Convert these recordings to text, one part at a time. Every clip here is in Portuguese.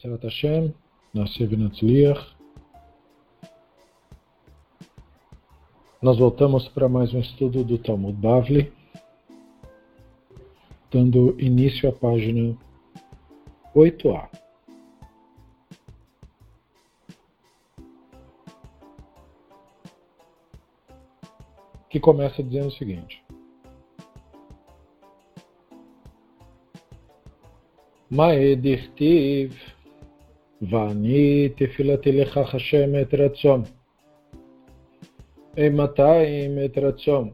Bezerrat Hashem, Nascer Natzliach. Nós voltamos para mais um estudo do Talmud Bavli, dando início à página 8a. Que começa dizendo o seguinte: Maedirtiv ואני תפילתי לך השם את רצון. אימתיים את רצון.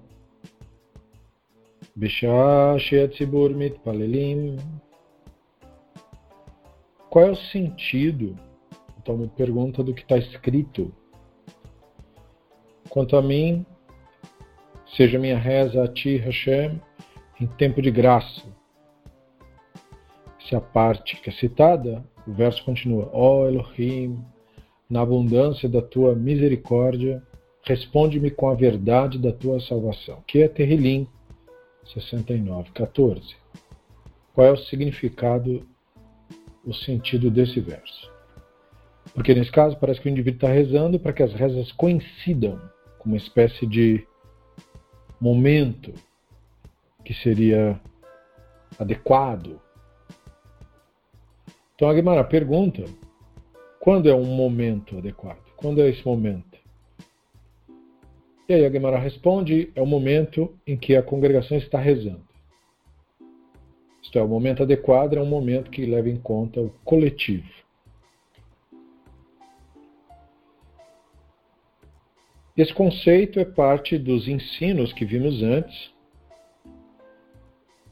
בשעה שהציבור מתפללים. Qual é o sentido? O Talmud pergunta do que está escrito. Quanto a mim, seja minha reza a ti, Hashem, em tempo de graça. Se a parte que é citada o verso continua: Ó oh Elohim, na abundância da tua misericórdia, responde-me com a verdade da tua salvação. Que é Terrilim 69, 14. Qual é o significado, o sentido desse verso? Porque nesse caso parece que o indivíduo está rezando para que as rezas coincidam com uma espécie de momento que seria adequado então a Guimara pergunta: quando é um momento adequado? Quando é esse momento? E aí a Guimara responde: é o momento em que a congregação está rezando. Isto é, o momento adequado é um momento que leva em conta o coletivo. Esse conceito é parte dos ensinos que vimos antes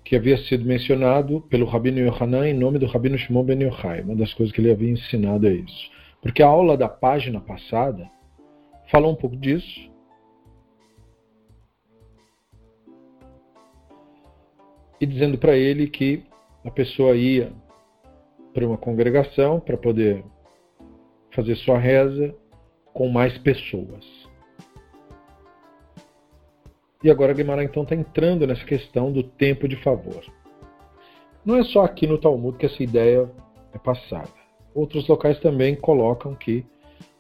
que havia sido mencionado pelo Rabino Yohanan em nome do Rabino Shimon Ben Yochai. Uma das coisas que ele havia ensinado é isso. Porque a aula da página passada falou um pouco disso. E dizendo para ele que a pessoa ia para uma congregação para poder fazer sua reza com mais pessoas. E agora Guimarães então está entrando nessa questão do tempo de favor. Não é só aqui no Talmud que essa ideia é passada. Outros locais também colocam que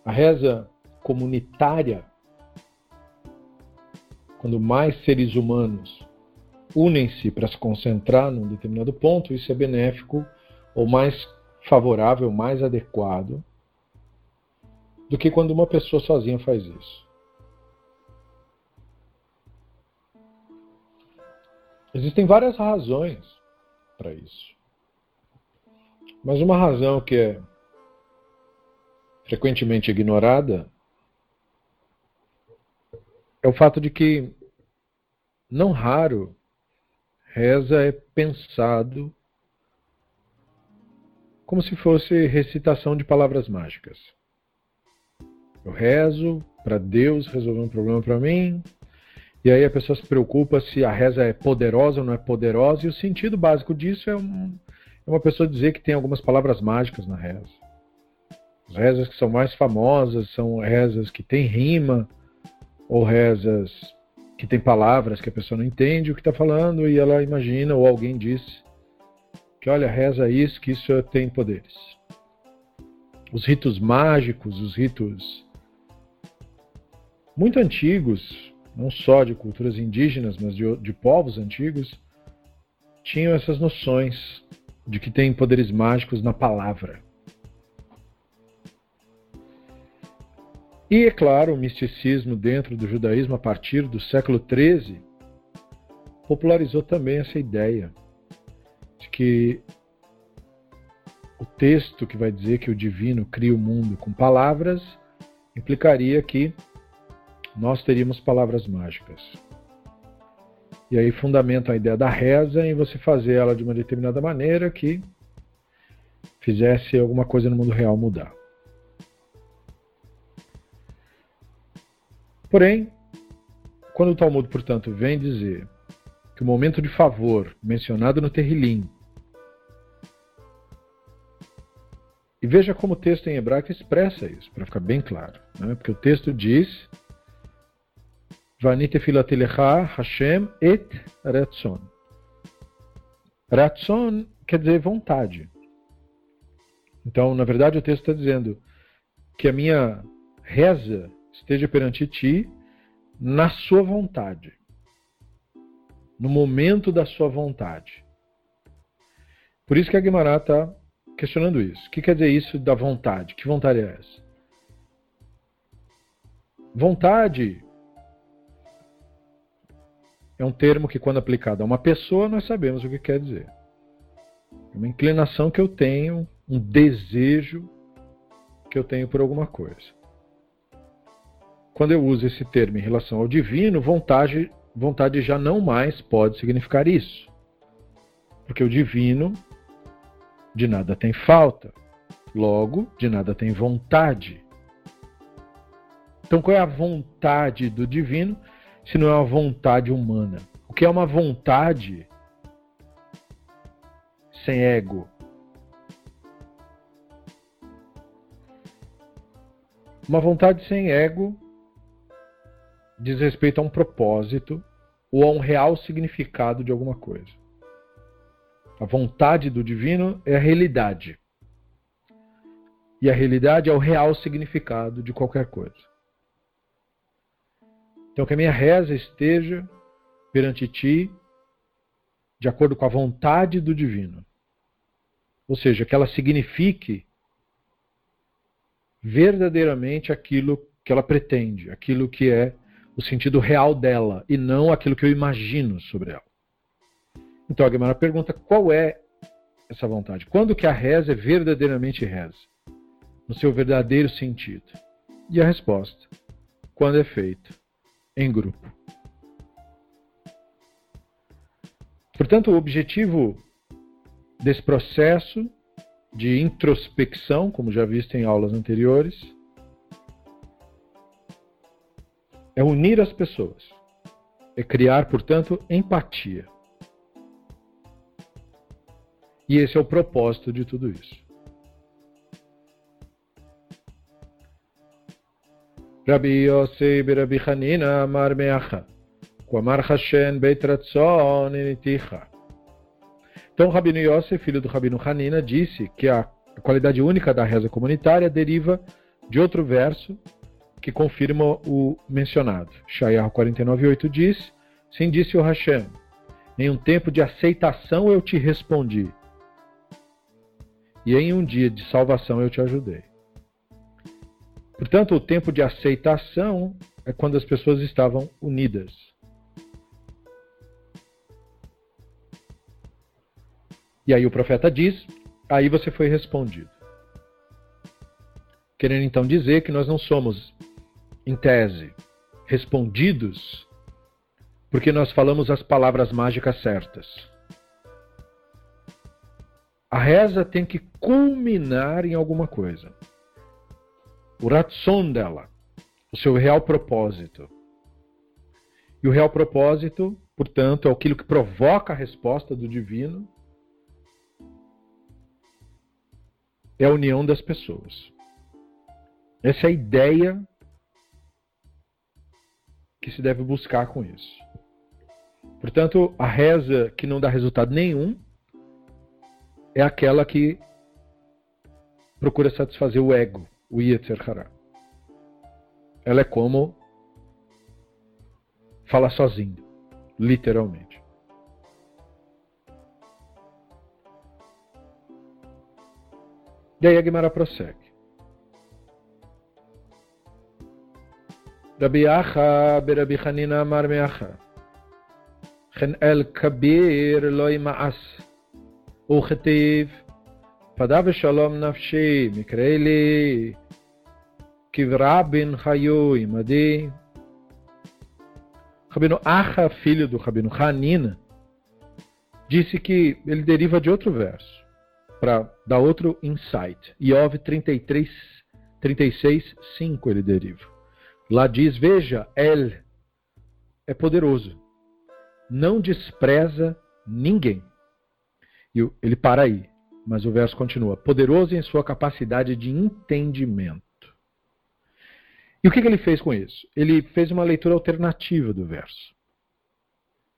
a reza comunitária, quando mais seres humanos unem-se para se concentrar num determinado ponto, isso é benéfico ou mais favorável, mais adequado do que quando uma pessoa sozinha faz isso. Existem várias razões para isso. Mas uma razão que é frequentemente ignorada é o fato de que, não raro, reza é pensado como se fosse recitação de palavras mágicas. Eu rezo para Deus resolver um problema para mim, e aí a pessoa se preocupa se a reza é poderosa ou não é poderosa, e o sentido básico disso é, um, é uma pessoa dizer que tem algumas palavras mágicas na reza. As rezas que são mais famosas são rezas que têm rima, ou rezas que têm palavras que a pessoa não entende o que está falando e ela imagina, ou alguém disse que, olha, reza isso, que isso tem poderes. Os ritos mágicos, os ritos muito antigos, não só de culturas indígenas, mas de, de povos antigos, tinham essas noções de que tem poderes mágicos na palavra. E, é claro, o misticismo dentro do judaísmo, a partir do século XIII, popularizou também essa ideia de que o texto que vai dizer que o divino cria o mundo com palavras implicaria que nós teríamos palavras mágicas. E aí fundamenta a ideia da reza em você fazer ela de uma determinada maneira que fizesse alguma coisa no mundo real mudar. Porém, quando o Talmud, portanto, vem dizer que o momento de favor mencionado no Terrilim, e veja como o texto em hebraico expressa isso, para ficar bem claro. Né? Porque o texto diz Vanite filatelecha Hashem et Ratson. Ratson quer dizer vontade. Então, na verdade, o texto está dizendo que a minha reza esteja perante ti na sua vontade, no momento da sua vontade. Por isso que a Guimarães está questionando isso. O que quer dizer isso da vontade? Que vontade é essa? Vontade é um termo que, quando aplicado a uma pessoa, nós sabemos o que quer dizer. É uma inclinação que eu tenho, um desejo que eu tenho por alguma coisa. Quando eu uso esse termo em relação ao divino, vontade, vontade já não mais pode significar isso. Porque o divino de nada tem falta, logo, de nada tem vontade. Então, qual é a vontade do divino se não é uma vontade humana? O que é uma vontade sem ego? Uma vontade sem ego diz respeito a um propósito ou a um real significado de alguma coisa. A vontade do divino é a realidade. E a realidade é o real significado de qualquer coisa. Então, que a minha reza esteja perante ti de acordo com a vontade do divino. Ou seja, que ela signifique verdadeiramente aquilo que ela pretende, aquilo que é o sentido real dela e não aquilo que eu imagino sobre ela. Então a Guimarães pergunta qual é essa vontade? Quando que a reza é verdadeiramente reza? No seu verdadeiro sentido. E a resposta: quando é feito em grupo. Portanto, o objetivo desse processo de introspecção, como já visto em aulas anteriores, é unir as pessoas, é criar, portanto, empatia. E esse é o propósito de tudo isso. Rabbi Yossi Rabbi Hanina Amar Meacha. Amar Hashem Beit Ratzon Initicha. Então, Rabino Yossi, filho do Rabino Hanina, disse que a qualidade única da reza comunitária deriva de outro verso que confirma o mencionado. Shayar 49.8 diz, Sim disse o Hashem, em um tempo de aceitação eu te respondi, e em um dia de salvação eu te ajudei. Portanto, o tempo de aceitação é quando as pessoas estavam unidas. E aí o profeta diz: aí você foi respondido. Querendo então dizer que nós não somos, em tese, respondidos porque nós falamos as palavras mágicas certas. A reza tem que culminar em alguma coisa o ratson dela, o seu real propósito. E o real propósito, portanto, é aquilo que provoca a resposta do divino, é a união das pessoas. Essa é a ideia que se deve buscar com isso. Portanto, a reza que não dá resultado nenhum é aquela que procura satisfazer o ego o Yetzer Hará. Ela é como falar sozinho, literalmente. E aí a Gemara prossegue. Rabi Acha, Berabi Hanina Amar Meacha. Chen El Kabir Loi Ma'as. O Padav Shalom Nafshi Mikreili. לי Kivrabin Hayo Imadi. Rabino Acha, filho do Rabino Hanina, disse que ele deriva de outro verso, para dar outro insight. Iov 33, 36, 5 ele deriva. Lá diz: Veja, El é poderoso, não despreza ninguém. E ele para aí, mas o verso continua: poderoso em sua capacidade de entendimento. E o que, que ele fez com isso? Ele fez uma leitura alternativa do verso.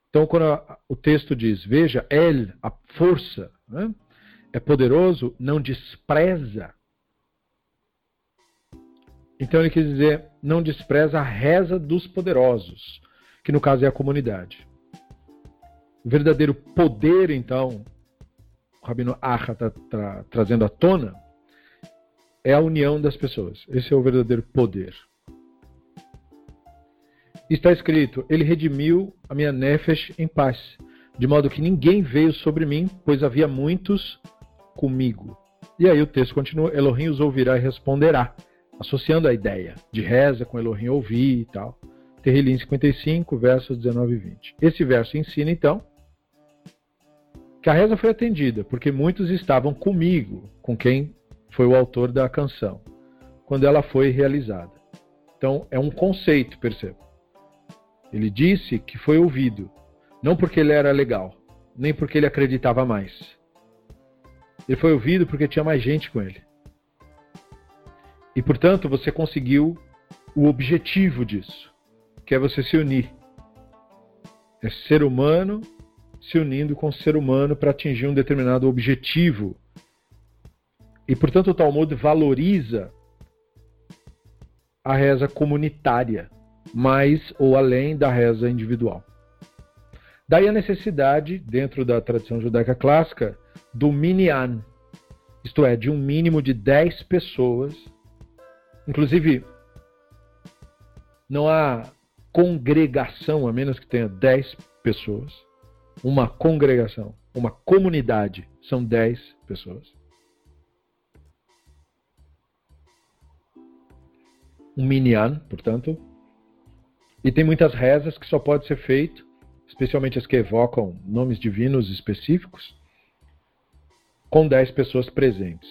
Então, quando a, o texto diz, veja, El, a força, né? é poderoso não despreza. Então ele quis dizer, não despreza a reza dos poderosos, que no caso é a comunidade. O verdadeiro poder, então, o Rabino Acha está tra trazendo à tona, é a união das pessoas. Esse é o verdadeiro poder. Está escrito: Ele redimiu a minha nefesh em paz, de modo que ninguém veio sobre mim, pois havia muitos comigo. E aí o texto continua: Elohim os ouvirá e responderá, associando a ideia de reza com Elohim ouvir e tal. Terrilim 55, versos 19 e 20. Esse verso ensina então que a reza foi atendida, porque muitos estavam comigo, com quem foi o autor da canção, quando ela foi realizada. Então é um conceito, perceba. Ele disse que foi ouvido, não porque ele era legal, nem porque ele acreditava mais. Ele foi ouvido porque tinha mais gente com ele. E portanto você conseguiu o objetivo disso, que é você se unir. É ser humano se unindo com ser humano para atingir um determinado objetivo. E, portanto, o Talmud valoriza a reza comunitária, mais ou além da reza individual. Daí a necessidade, dentro da tradição judaica clássica, do minyan, isto é, de um mínimo de 10 pessoas. Inclusive, não há congregação a menos que tenha 10 pessoas uma congregação, uma comunidade, são 10 pessoas. Um minyan, portanto. E tem muitas rezas que só pode ser feito, especialmente as que evocam nomes divinos específicos, com 10 pessoas presentes.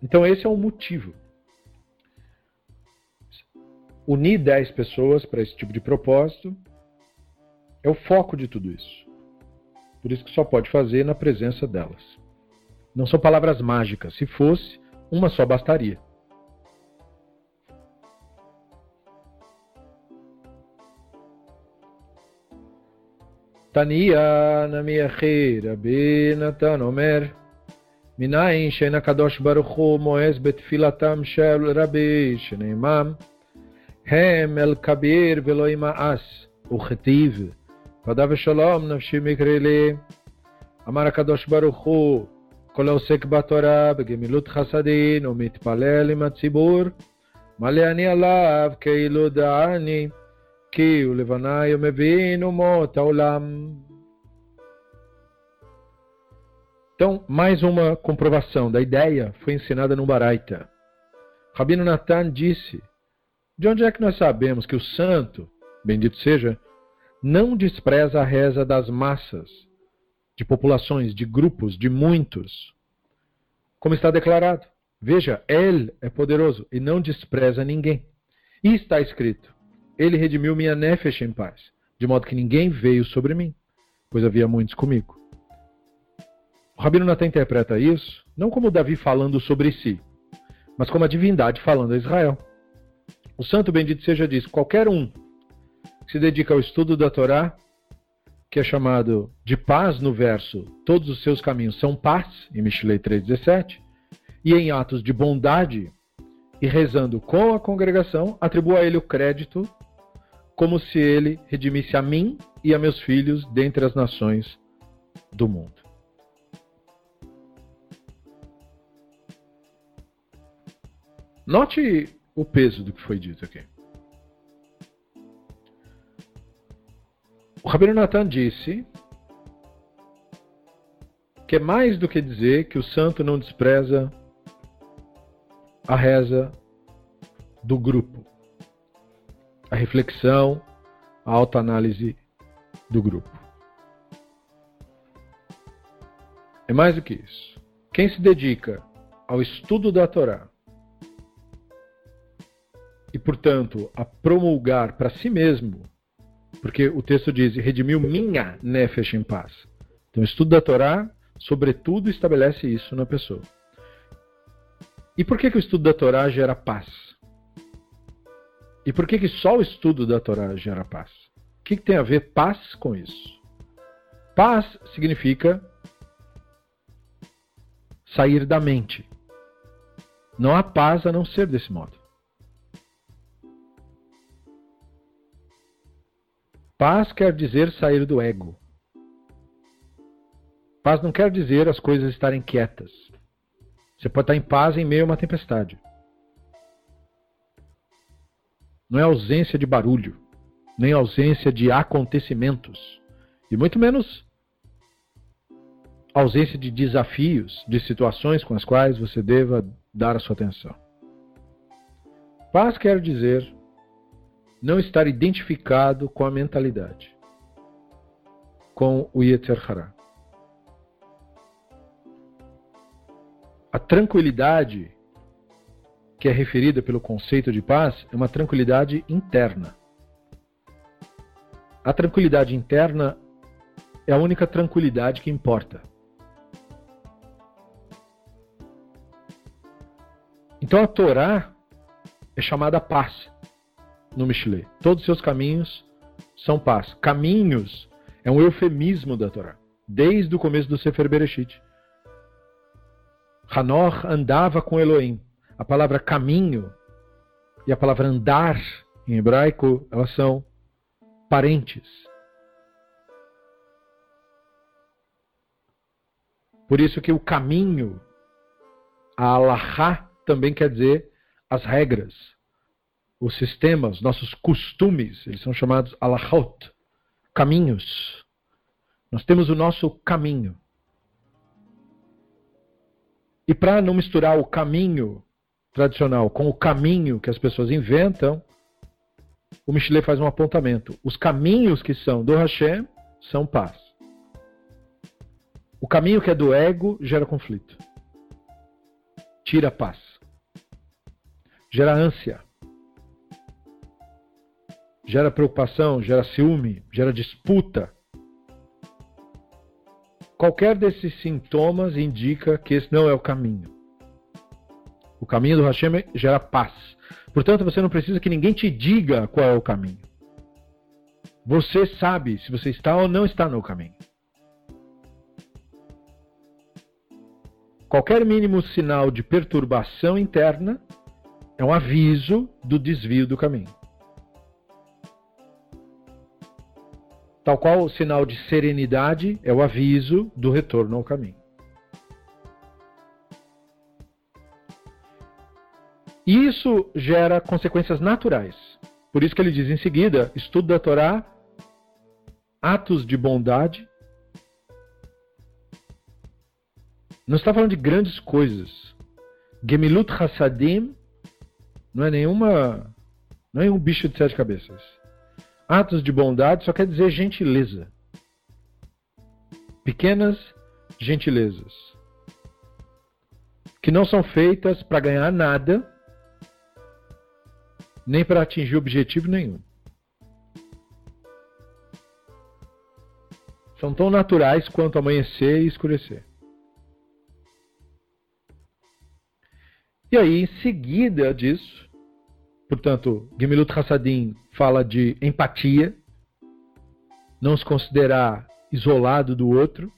Então esse é o motivo. Unir 10 pessoas para esse tipo de propósito é o foco de tudo isso. Por isso que só pode fazer na presença delas. Não são palavras mágicas. Se fosse, uma só bastaria. תניא נמי אחי רבי נתן אומר מניין שאין הקדוש ברוך הוא מואס בתפילתם של רבי שנאמם הם אל כביר ולא ימאס וכתיב ודא ושלום נפשי מקרי לי. אמר הקדוש ברוך הוא, כל העוסק בתורה בגמילות חסדין ומתפלל עם הציבור, מלא אני עליו כאילו דעני, כי הוא לבניי ומבין אומות העולם. Então, mais uma comprovação da ideia foi ensinada no Baraita. Rabino Natan disse: De onde é que nós sabemos que o santo, bendito seja, não despreza a reza das massas, de populações, de grupos, de muitos. Como está declarado. Veja, Ele é poderoso e não despreza ninguém. E está escrito: ele redimiu minha nefesh em paz, de modo que ninguém veio sobre mim, pois havia muitos comigo. O Rabino Natan interpreta isso não como Davi falando sobre si, mas como a divindade falando a Israel. O santo bendito seja diz: qualquer um se dedica ao estudo da Torá, que é chamado de paz no verso Todos os seus caminhos são paz, em Mishlei 3,17, e em atos de bondade e rezando com a congregação, atribua a ele o crédito como se ele redimisse a mim e a meus filhos dentre as nações do mundo. Note o peso do que foi dito aqui. O Rabino Natan disse que é mais do que dizer que o santo não despreza a reza do grupo, a reflexão, a autoanálise do grupo. É mais do que isso. Quem se dedica ao estudo da Torá e, portanto, a promulgar para si mesmo porque o texto diz: redimiu minha nefesh em paz. Então, o estudo da Torá, sobretudo, estabelece isso na pessoa. E por que, que o estudo da Torá gera paz? E por que, que só o estudo da Torá gera paz? O que, que tem a ver paz com isso? Paz significa sair da mente. Não há paz a não ser desse modo. Paz quer dizer sair do ego. Paz não quer dizer as coisas estarem quietas. Você pode estar em paz em meio a uma tempestade. Não é ausência de barulho, nem ausência de acontecimentos, e muito menos ausência de desafios, de situações com as quais você deva dar a sua atenção. Paz quer dizer não estar identificado com a mentalidade, com o Yetzer Hará. A tranquilidade que é referida pelo conceito de paz é uma tranquilidade interna. A tranquilidade interna é a única tranquilidade que importa. Então a Torá é chamada paz no Mishle. Todos os seus caminhos são paz. Caminhos é um eufemismo da Torá, desde o começo do Sefer Bereshit. Hanor andava com Elohim. A palavra caminho e a palavra andar em hebraico, elas são parentes. Por isso que o caminho, a Allahá, também quer dizer as regras, os sistemas, nossos costumes, eles são chamados alahot, caminhos. Nós temos o nosso caminho. E para não misturar o caminho tradicional com o caminho que as pessoas inventam, o Michelet faz um apontamento. Os caminhos que são do Hashem são paz. O caminho que é do ego gera conflito. Tira paz. Gera ânsia. Gera preocupação, gera ciúme, gera disputa. Qualquer desses sintomas indica que esse não é o caminho. O caminho do Hashem gera paz. Portanto, você não precisa que ninguém te diga qual é o caminho. Você sabe se você está ou não está no caminho. Qualquer mínimo sinal de perturbação interna é um aviso do desvio do caminho. Tal qual o sinal de serenidade é o aviso do retorno ao caminho. E isso gera consequências naturais. Por isso que ele diz em seguida: estudo da Torá, atos de bondade. Não está falando de grandes coisas. Gemilut Hassadim não é nenhuma. Não é um bicho de sete cabeças. Atos de bondade só quer dizer gentileza. Pequenas gentilezas. Que não são feitas para ganhar nada, nem para atingir objetivo nenhum. São tão naturais quanto amanhecer e escurecer. E aí, em seguida disso, Portanto, Gemilut Hassadim fala de empatia, não se considerar isolado do outro,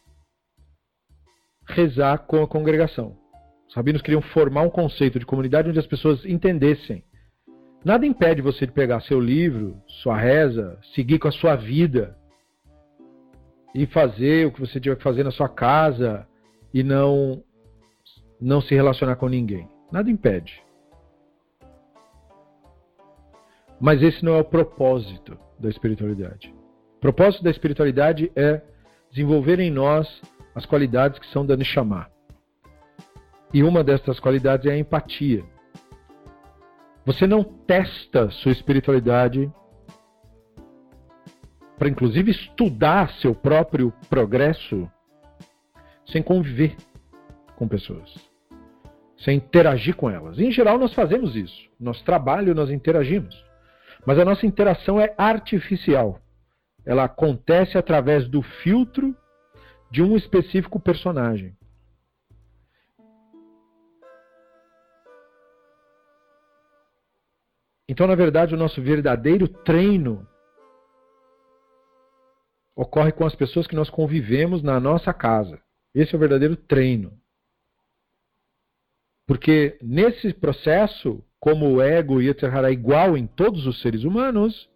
rezar com a congregação. Os rabinos queriam formar um conceito de comunidade onde as pessoas entendessem. Nada impede você de pegar seu livro, sua reza, seguir com a sua vida e fazer o que você tiver que fazer na sua casa e não não se relacionar com ninguém. Nada impede. Mas esse não é o propósito da espiritualidade. O propósito da espiritualidade é desenvolver em nós as qualidades que são da Neshama. E uma dessas qualidades é a empatia. Você não testa sua espiritualidade para, inclusive, estudar seu próprio progresso sem conviver com pessoas, sem interagir com elas. Em geral, nós fazemos isso. Nosso trabalho, nós interagimos. Mas a nossa interação é artificial. Ela acontece através do filtro de um específico personagem. Então, na verdade, o nosso verdadeiro treino ocorre com as pessoas que nós convivemos na nossa casa. Esse é o verdadeiro treino. Porque nesse processo, como o ego e etc. é igual em todos os seres humanos,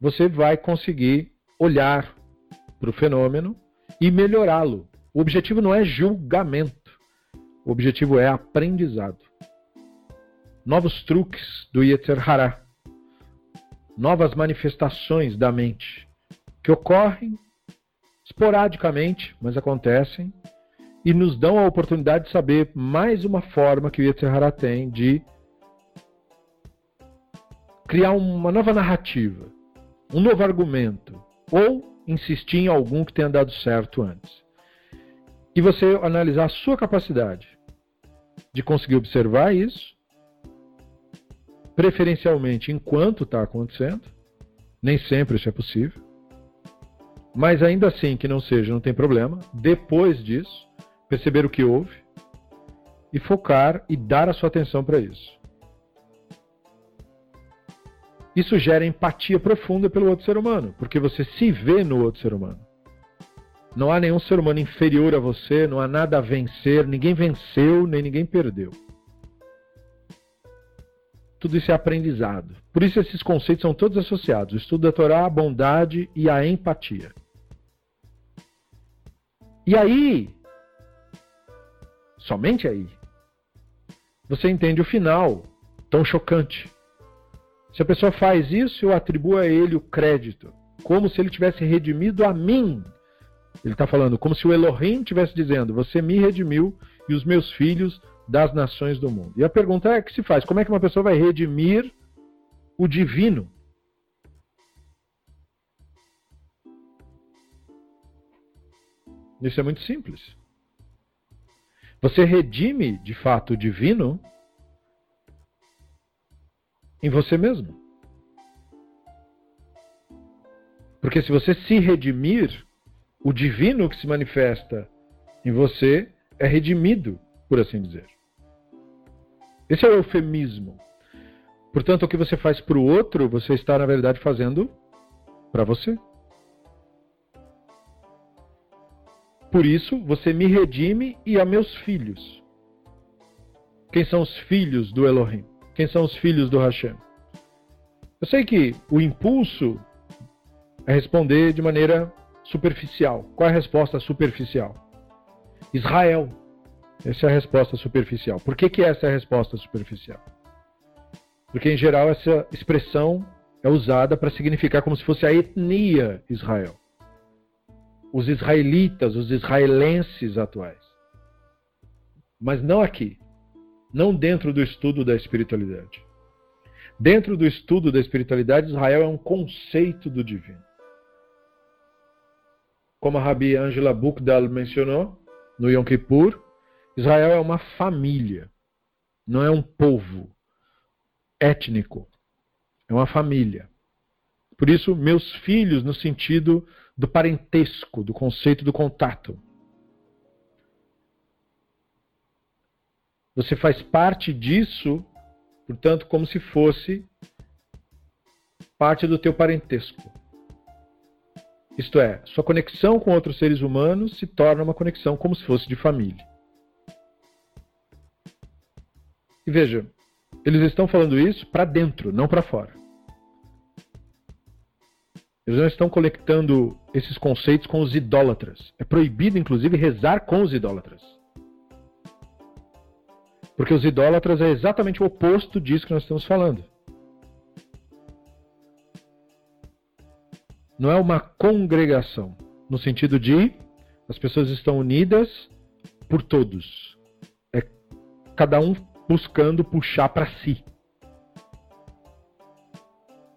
você vai conseguir olhar para o fenômeno e melhorá-lo. O objetivo não é julgamento, o objetivo é aprendizado. Novos truques do Yetzer Hará, novas manifestações da mente que ocorrem esporadicamente, mas acontecem e nos dão a oportunidade de saber mais uma forma que o Yetzer Hará tem de criar uma nova narrativa, um novo argumento, ou insistir em algum que tenha dado certo antes. E você analisar a sua capacidade de conseguir observar isso, preferencialmente enquanto está acontecendo, nem sempre isso é possível, mas ainda assim que não seja, não tem problema. Depois disso, perceber o que houve e focar e dar a sua atenção para isso. Isso gera empatia profunda pelo outro ser humano, porque você se vê no outro ser humano. Não há nenhum ser humano inferior a você, não há nada a vencer, ninguém venceu, nem ninguém perdeu. Tudo isso é aprendizado. Por isso esses conceitos são todos associados: o estudo da Torá, a bondade e a empatia. E aí, somente aí, você entende o final tão chocante se a pessoa faz isso, eu atribuo a ele o crédito, como se ele tivesse redimido a mim. Ele está falando como se o Elohim estivesse dizendo: Você me redimiu e os meus filhos das nações do mundo. E a pergunta é: que se faz? Como é que uma pessoa vai redimir o divino? Isso é muito simples. Você redime de fato o divino em você mesmo. Porque se você se redimir, o divino que se manifesta em você é redimido, por assim dizer. Esse é o eufemismo. Portanto, o que você faz para o outro, você está, na verdade, fazendo para você. Por isso, você me redime e a meus filhos. Quem são os filhos do Elohim? Quem são os filhos do Hashem? Eu sei que o impulso é responder de maneira superficial. Qual é a resposta superficial? Israel. Essa é a resposta superficial. Por que, que essa é a resposta superficial? Porque, em geral, essa expressão é usada para significar como se fosse a etnia Israel. Os israelitas, os israelenses atuais. Mas não aqui não dentro do estudo da espiritualidade. Dentro do estudo da espiritualidade, Israel é um conceito do divino. Como a Rabi Angela Bukdal mencionou no Yom Kippur, Israel é uma família, não é um povo étnico, é uma família. Por isso, meus filhos, no sentido do parentesco, do conceito do contato. Você faz parte disso, portanto, como se fosse parte do teu parentesco. Isto é, sua conexão com outros seres humanos se torna uma conexão como se fosse de família. E veja, eles estão falando isso para dentro, não para fora. Eles não estão conectando esses conceitos com os idólatras. É proibido, inclusive, rezar com os idólatras. Porque os idólatras é exatamente o oposto disso que nós estamos falando. Não é uma congregação, no sentido de as pessoas estão unidas por todos. É cada um buscando puxar para si.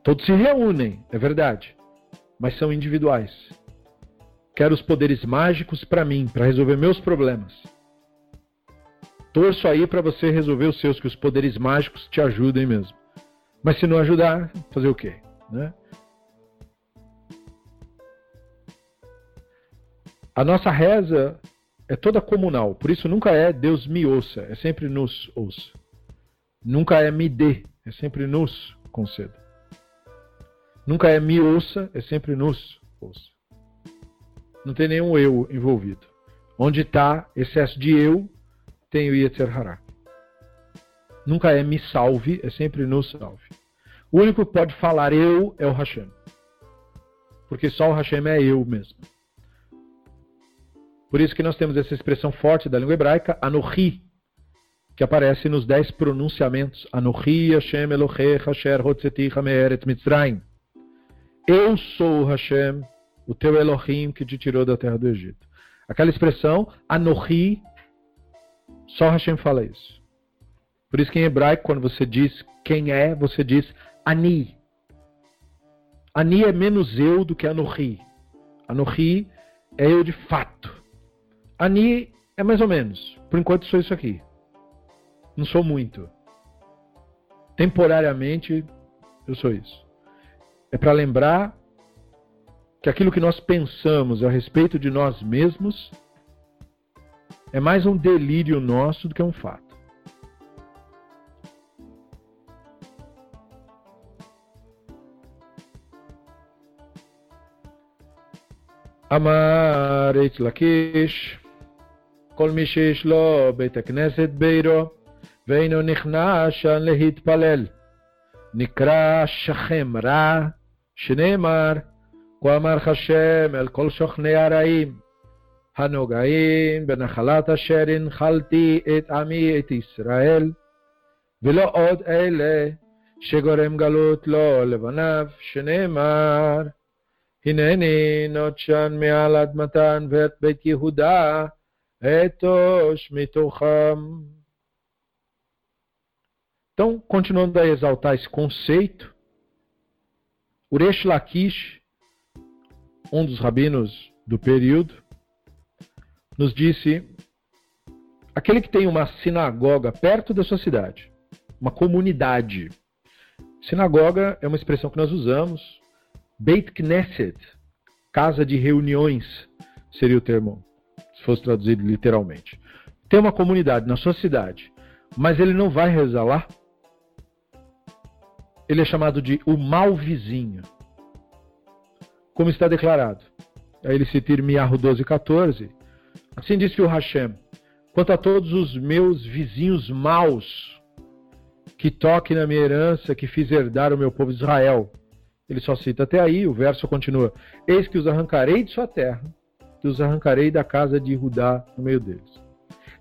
Todos se reúnem, é verdade, mas são individuais. Quero os poderes mágicos para mim, para resolver meus problemas. Torço aí para você resolver os seus, que os poderes mágicos te ajudem mesmo. Mas se não ajudar, fazer o quê? Né? A nossa reza é toda comunal, por isso nunca é Deus me ouça, é sempre nos ouça. Nunca é me dê, é sempre nos conceda. Nunca é me ouça, é sempre nos ouça. Não tem nenhum eu envolvido. Onde está excesso de eu, tem o Yetzer Hará. Nunca é me salve, é sempre nos salve. O único que pode falar eu é o Hashem. Porque só o Hashem é eu mesmo. Por isso que nós temos essa expressão forte da língua hebraica, Anohi, que aparece nos dez pronunciamentos. Anohi Hashem Elohei Hasher Hotzeti Hameeret Mitzrayim. Eu sou o Hashem, o teu Elohim que te tirou da terra do Egito. Aquela expressão, Anohi, só Hashem fala isso. Por isso que em hebraico, quando você diz quem é, você diz Ani. Ani é menos eu do que Anohi. Anohi é eu de fato. Ani é mais ou menos. Por enquanto sou isso aqui. Não sou muito. Temporariamente eu sou isso. É para lembrar que aquilo que nós pensamos a respeito de nós mesmos é mais um delírio nosso do que um fato. Amar Lakesh. כל מי שיש לו בית הכנסת בעירו ואינו נכנס שם להתפלל, נקרא שכם רע, שנאמר, כה אמר השם אל כל שוכני הרעים, הנוגעים בנחלת אשר הנחלתי את עמי את ישראל, ולא עוד אלה שגורם גלות לו לבניו, שנאמר, הנני נוטשן מעל אדמתן ואת בית יהודה Etosh mitoham. Então, continuando a exaltar esse conceito, Uresh Lakish, um dos rabinos do período, nos disse: aquele que tem uma sinagoga perto da sua cidade, uma comunidade. Sinagoga é uma expressão que nós usamos. Beit Knesset, casa de reuniões, seria o termo se fosse traduzido literalmente. Tem uma comunidade na sua cidade, mas ele não vai rezar lá. Ele é chamado de o mau vizinho. Como está declarado. Aí ele cita Irmiarro 12, 14. Assim disse o Hashem: Quanto a todos os meus vizinhos maus, que toquem na minha herança, que fiz herdar o meu povo Israel ele só cita até aí, o verso continua: Eis que os arrancarei de sua terra, e os arrancarei da casa de Judá no meio deles.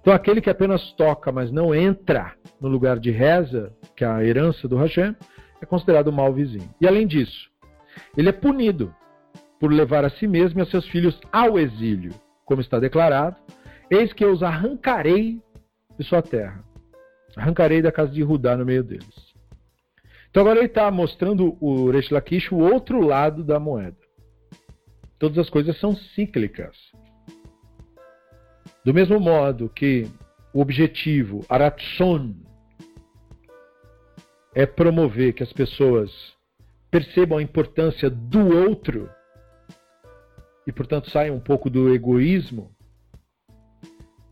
Então, aquele que apenas toca, mas não entra no lugar de reza, que é a herança do Hashem, é considerado um mau vizinho. E além disso, ele é punido por levar a si mesmo e a seus filhos ao exílio, como está declarado: Eis que eu os arrancarei de sua terra, arrancarei da casa de Judá no meio deles. Então agora ele está mostrando o Reish Lakish o outro lado da moeda. Todas as coisas são cíclicas. Do mesmo modo que o objetivo, Aratson, é promover que as pessoas percebam a importância do outro e, portanto, saiam um pouco do egoísmo,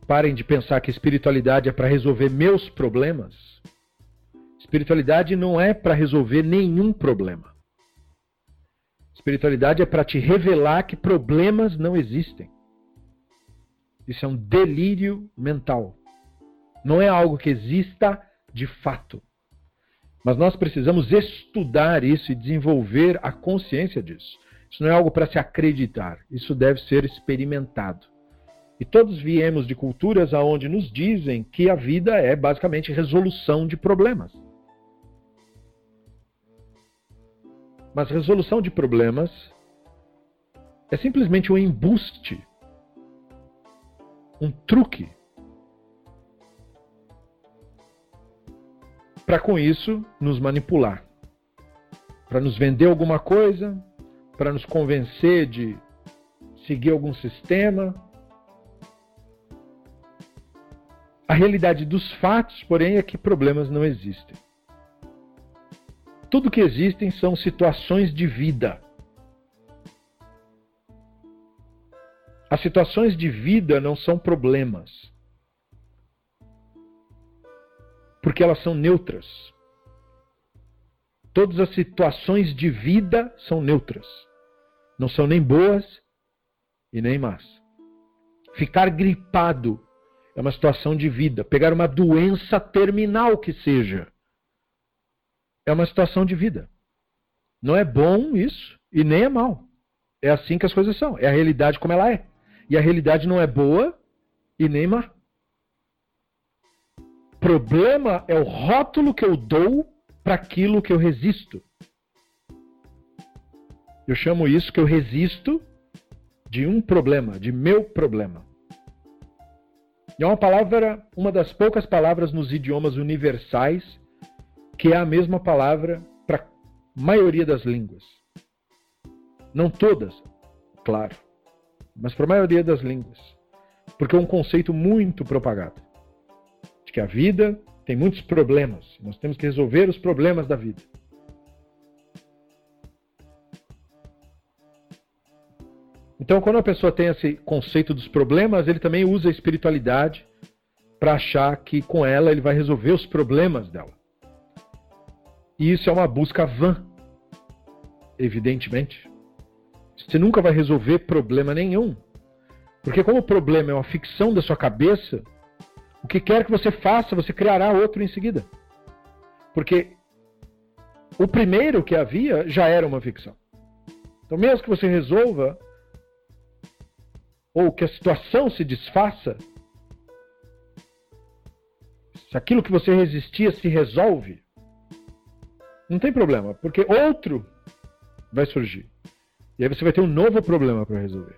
parem de pensar que espiritualidade é para resolver meus problemas Espiritualidade não é para resolver nenhum problema. Espiritualidade é para te revelar que problemas não existem. Isso é um delírio mental. Não é algo que exista de fato. Mas nós precisamos estudar isso e desenvolver a consciência disso. Isso não é algo para se acreditar, isso deve ser experimentado. E todos viemos de culturas aonde nos dizem que a vida é basicamente resolução de problemas. Mas resolução de problemas é simplesmente um embuste, um truque, para com isso nos manipular, para nos vender alguma coisa, para nos convencer de seguir algum sistema. A realidade dos fatos, porém, é que problemas não existem. Tudo que existem são situações de vida. As situações de vida não são problemas. Porque elas são neutras. Todas as situações de vida são neutras. Não são nem boas e nem más. Ficar gripado É uma situação de vida. Pegar uma doença terminal que seja. É uma situação de vida. Não é bom isso e nem é mal. É assim que as coisas são. É a realidade como ela é. E a realidade não é boa e nem má. Problema é o rótulo que eu dou para aquilo que eu resisto. Eu chamo isso que eu resisto de um problema, de meu problema. E é uma palavra, uma das poucas palavras nos idiomas universais que é a mesma palavra para a maioria das línguas. Não todas, claro, mas para a maioria das línguas. Porque é um conceito muito propagado de que a vida tem muitos problemas, nós temos que resolver os problemas da vida. Então, quando a pessoa tem esse conceito dos problemas, ele também usa a espiritualidade para achar que com ela ele vai resolver os problemas dela. E isso é uma busca vã, evidentemente. Você nunca vai resolver problema nenhum. Porque, como o problema é uma ficção da sua cabeça, o que quer que você faça, você criará outro em seguida. Porque o primeiro que havia já era uma ficção. Então, mesmo que você resolva ou que a situação se desfaça, se aquilo que você resistia se resolve, não tem problema, porque outro vai surgir. E aí você vai ter um novo problema para resolver.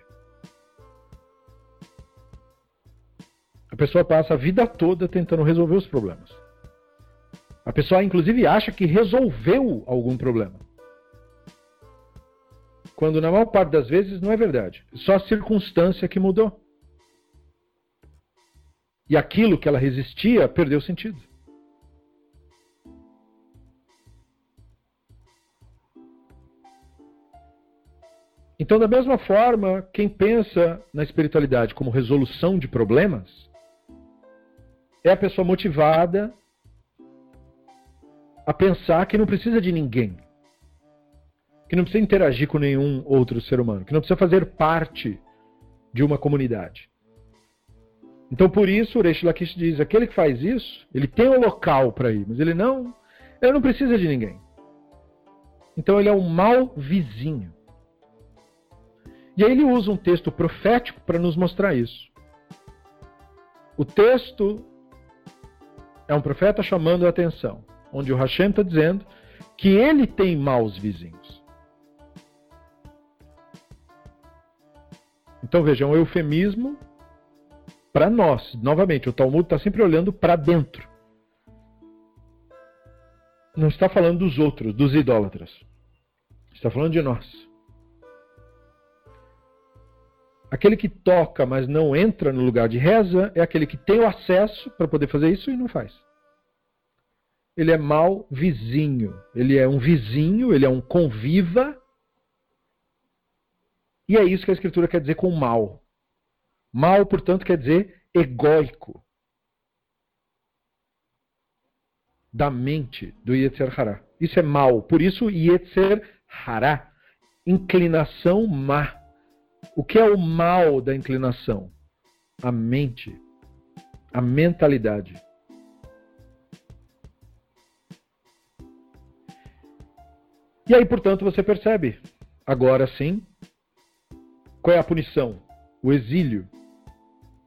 A pessoa passa a vida toda tentando resolver os problemas. A pessoa, inclusive, acha que resolveu algum problema quando na maior parte das vezes não é verdade. Só a circunstância que mudou. E aquilo que ela resistia perdeu sentido. Então, da mesma forma, quem pensa na espiritualidade como resolução de problemas é a pessoa motivada a pensar que não precisa de ninguém que não precisa interagir com nenhum outro ser humano, que não precisa fazer parte de uma comunidade. Então, por isso, o Reish Lakish diz: aquele que faz isso, ele tem um local para ir, mas ele não, ele não precisa de ninguém. Então, ele é um mau vizinho. E aí ele usa um texto profético para nos mostrar isso. O texto é um profeta chamando a atenção, onde o Hashem está dizendo que ele tem maus vizinhos. Então veja, é um eufemismo para nós. Novamente, o Talmud está sempre olhando para dentro. Não está falando dos outros, dos idólatras. Está falando de nós. Aquele que toca, mas não entra no lugar de reza, é aquele que tem o acesso para poder fazer isso e não faz. Ele é mau vizinho. Ele é um vizinho, ele é um conviva e é isso que a Escritura quer dizer com mal. Mal, portanto, quer dizer egóico. Da mente do Yetzer Hará. Isso é mal. Por isso, Yetzer Hará. Inclinação má. O que é o mal da inclinação? A mente. A mentalidade. E aí, portanto, você percebe, agora sim, qual é a punição? O exílio.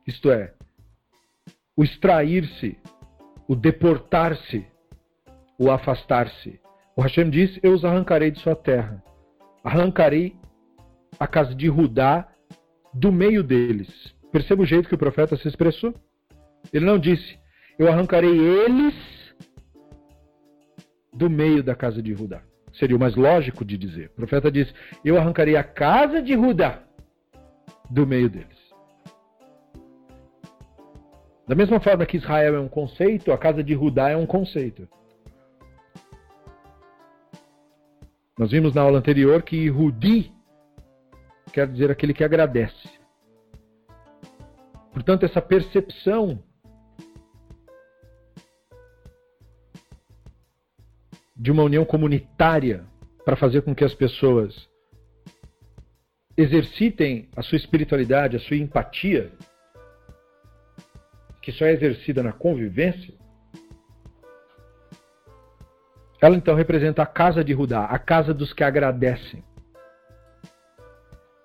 Isto é, o extrair-se, o deportar-se, o afastar-se. O Hashem diz: Eu os arrancarei de sua terra. Arrancarei a casa de Rudá do meio deles. Perceba o jeito que o profeta se expressou? Ele não disse: Eu arrancarei eles do meio da casa de Rudá. Seria o mais lógico de dizer. O profeta diz: Eu arrancarei a casa de Rudá do meio deles. Da mesma forma que Israel é um conceito, a casa de Judá é um conceito. Nós vimos na aula anterior que Rudi quer dizer aquele que agradece. Portanto, essa percepção de uma união comunitária para fazer com que as pessoas exercitem a sua espiritualidade, a sua empatia, que só é exercida na convivência, ela então representa a casa de Rudá, a casa dos que agradecem.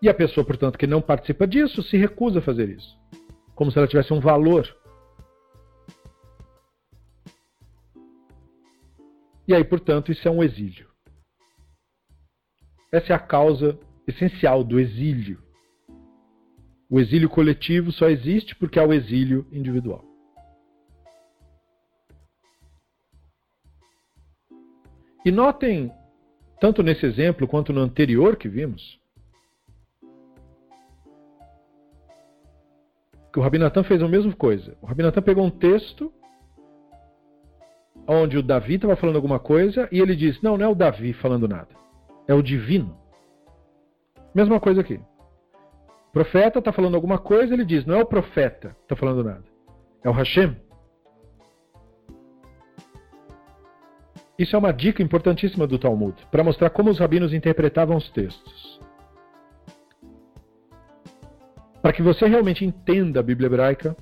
E a pessoa, portanto, que não participa disso, se recusa a fazer isso. Como se ela tivesse um valor. E aí, portanto, isso é um exílio. Essa é a causa essencial do exílio. O exílio coletivo só existe porque há o exílio individual. E notem, tanto nesse exemplo quanto no anterior que vimos, que o Rabinatan fez a mesma coisa. O Rabinatan pegou um texto onde o Davi estava falando alguma coisa e ele diz: Não, não é o Davi falando nada, é o divino. Mesma coisa aqui. O profeta está falando alguma coisa, ele diz: Não é o profeta que está falando nada, é o Hashem. Isso é uma dica importantíssima do Talmud, para mostrar como os rabinos interpretavam os textos. Para que você realmente entenda a Bíblia hebraica,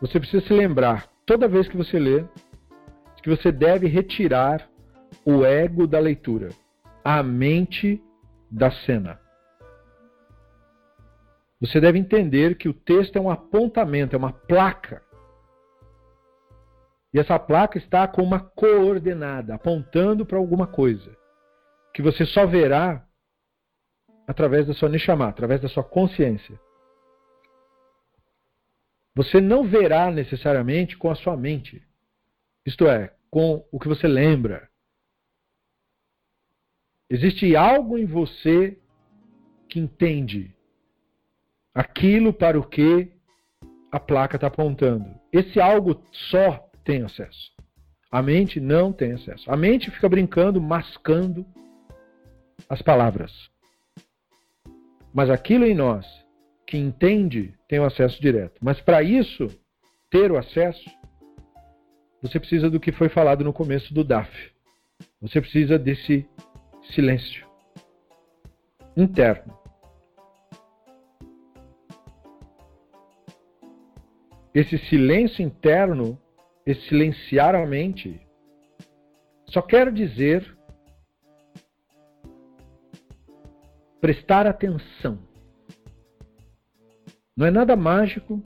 você precisa se lembrar, toda vez que você lê, que você deve retirar o ego da leitura, a mente da cena. Você deve entender que o texto é um apontamento, é uma placa. E essa placa está com uma coordenada, apontando para alguma coisa, que você só verá através da sua Neshama, através da sua consciência. Você não verá necessariamente com a sua mente. Isto é, com o que você lembra. Existe algo em você que entende aquilo para o que a placa está apontando. Esse algo só tem acesso. A mente não tem acesso. A mente fica brincando, mascando as palavras. Mas aquilo em nós que entende tem o acesso direto. Mas para isso, ter o acesso, você precisa do que foi falado no começo do DAF. Você precisa desse silêncio interno. Esse silêncio interno, esse silenciar a mente, só quer dizer prestar atenção. Não é nada mágico,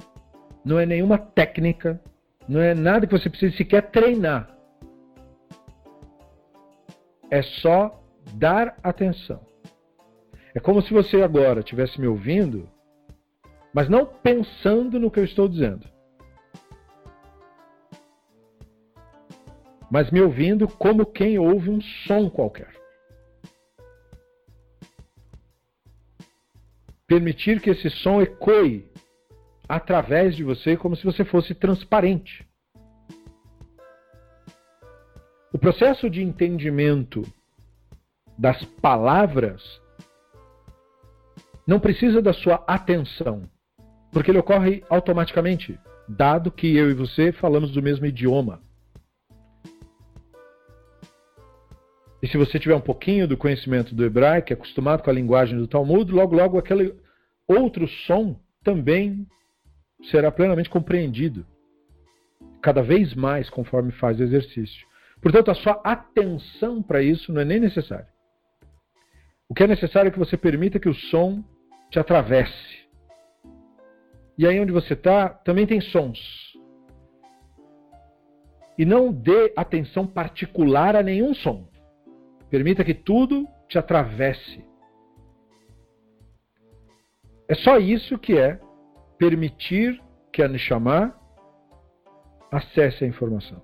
não é nenhuma técnica, não é nada que você precise sequer treinar. É só dar atenção. É como se você agora estivesse me ouvindo, mas não pensando no que eu estou dizendo. Mas me ouvindo como quem ouve um som qualquer. Permitir que esse som ecoe através de você como se você fosse transparente. O processo de entendimento das palavras não precisa da sua atenção, porque ele ocorre automaticamente, dado que eu e você falamos do mesmo idioma. E se você tiver um pouquinho do conhecimento do hebraico, acostumado com a linguagem do Talmud, logo, logo aquele outro som também será plenamente compreendido, cada vez mais conforme faz o exercício. Portanto, a sua atenção para isso não é nem necessária. O que é necessário é que você permita que o som te atravesse. E aí onde você está, também tem sons. E não dê atenção particular a nenhum som. Permita que tudo te atravesse. É só isso que é permitir que a Neshama acesse a informação.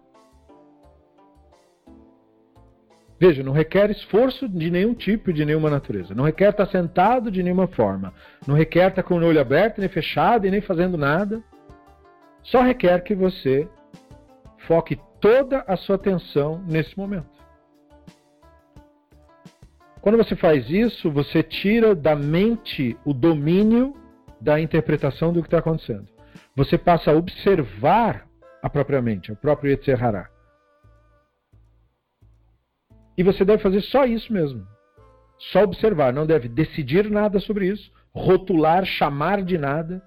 Veja, não requer esforço de nenhum tipo de nenhuma natureza. Não requer estar sentado de nenhuma forma. Não requer estar com o olho aberto, nem fechado e nem fazendo nada. Só requer que você foque toda a sua atenção nesse momento. Quando você faz isso, você tira da mente o domínio da interpretação do que está acontecendo. Você passa a observar a própria mente, o próprio Yetzirah. E você deve fazer só isso mesmo. Só observar, não deve decidir nada sobre isso, rotular, chamar de nada.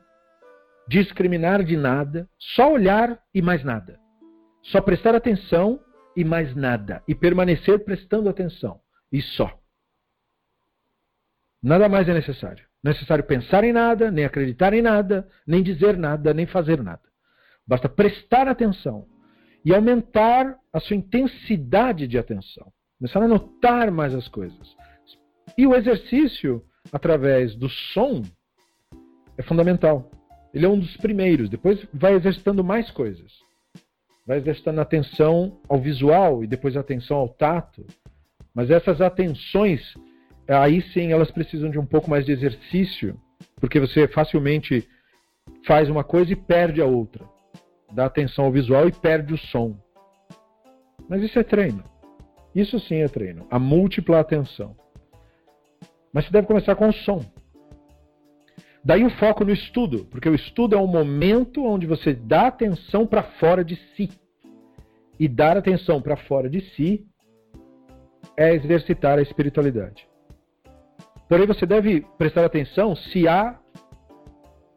discriminar de nada, só olhar e mais nada. Só prestar atenção e mais nada. E permanecer prestando atenção. E só. Nada mais é necessário. Não é necessário pensar em nada, nem acreditar em nada, nem dizer nada, nem fazer nada. Basta prestar atenção e aumentar a sua intensidade de atenção. Começar a notar mais as coisas. E o exercício através do som é fundamental. Ele é um dos primeiros. Depois vai exercitando mais coisas. Vai exercitando atenção ao visual e depois atenção ao tato. Mas essas atenções, aí sim, elas precisam de um pouco mais de exercício, porque você facilmente faz uma coisa e perde a outra. Dá atenção ao visual e perde o som. Mas isso é treino. Isso sim é treino. A múltipla atenção. Mas você deve começar com o som. Daí o foco no estudo, porque o estudo é um momento onde você dá atenção para fora de si. E dar atenção para fora de si é exercitar a espiritualidade. Porém, você deve prestar atenção se há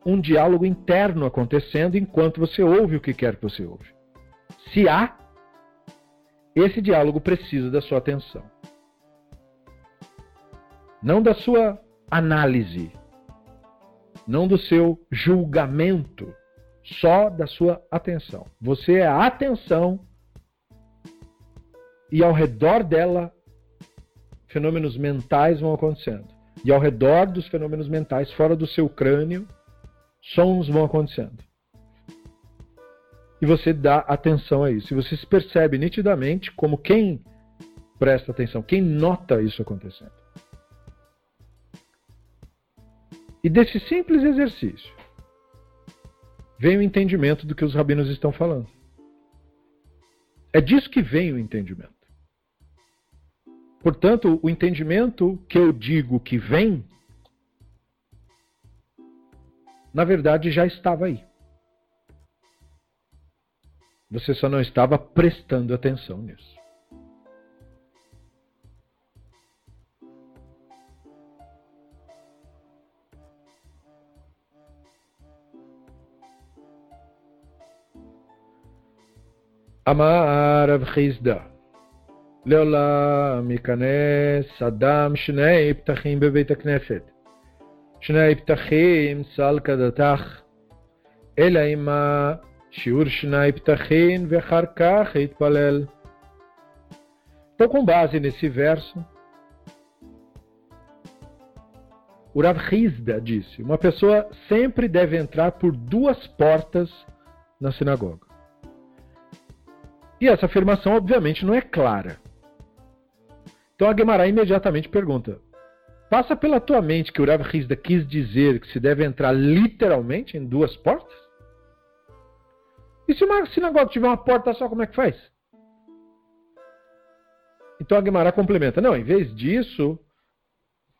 um diálogo interno acontecendo enquanto você ouve o que quer que você ouve. Se há, esse diálogo precisa da sua atenção. Não da sua análise, não do seu julgamento, só da sua atenção. Você é a atenção e ao redor dela fenômenos mentais vão acontecendo. E ao redor dos fenômenos mentais, fora do seu crânio, sons vão acontecendo. E você dá atenção a isso. E você se percebe nitidamente como quem presta atenção, quem nota isso acontecendo. E desse simples exercício vem o entendimento do que os rabinos estão falando. É disso que vem o entendimento. Portanto, o entendimento que eu digo que vem, na verdade já estava aí. Você só não estava prestando atenção nisso. Amar Hrisda. לעולם ייכנס אדם שני פתחים בבית הכנסת. שני פתחים סל כדתך, אלא אם שיעור שני פתחים ואחר כך יתפלל. Então, com base nesse verso, o Rav Hizda disse: uma pessoa sempre deve entrar por duas portas na sinagoga. E essa afirmação, obviamente, não é clara. Então a Gemara imediatamente pergunta: passa pela tua mente que o Rav Hizda quis dizer que se deve entrar literalmente em duas portas? E se uma sinagoga tiver uma porta só, como é que faz? Então a Gemara complementa: não, em vez disso,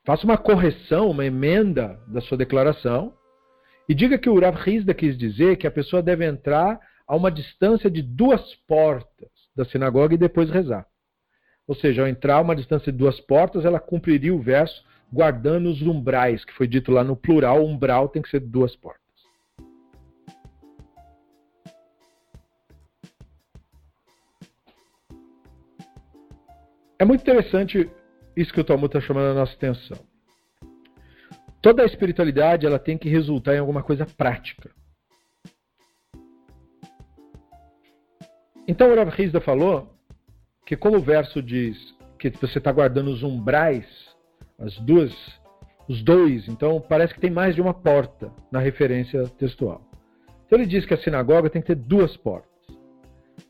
faça uma correção, uma emenda da sua declaração e diga que o Rav Hizda quis dizer que a pessoa deve entrar a uma distância de duas portas da sinagoga e depois rezar. Ou seja, ao entrar uma distância de duas portas, ela cumpriria o verso guardando os umbrais, que foi dito lá no plural, umbral tem que ser duas portas. É muito interessante isso que o Talmud está chamando a nossa atenção. Toda a espiritualidade ela tem que resultar em alguma coisa prática. Então o Rav Hizda falou que como o verso diz que você está guardando os umbrais, as duas, os dois, então parece que tem mais de uma porta na referência textual. Então ele diz que a sinagoga tem que ter duas portas.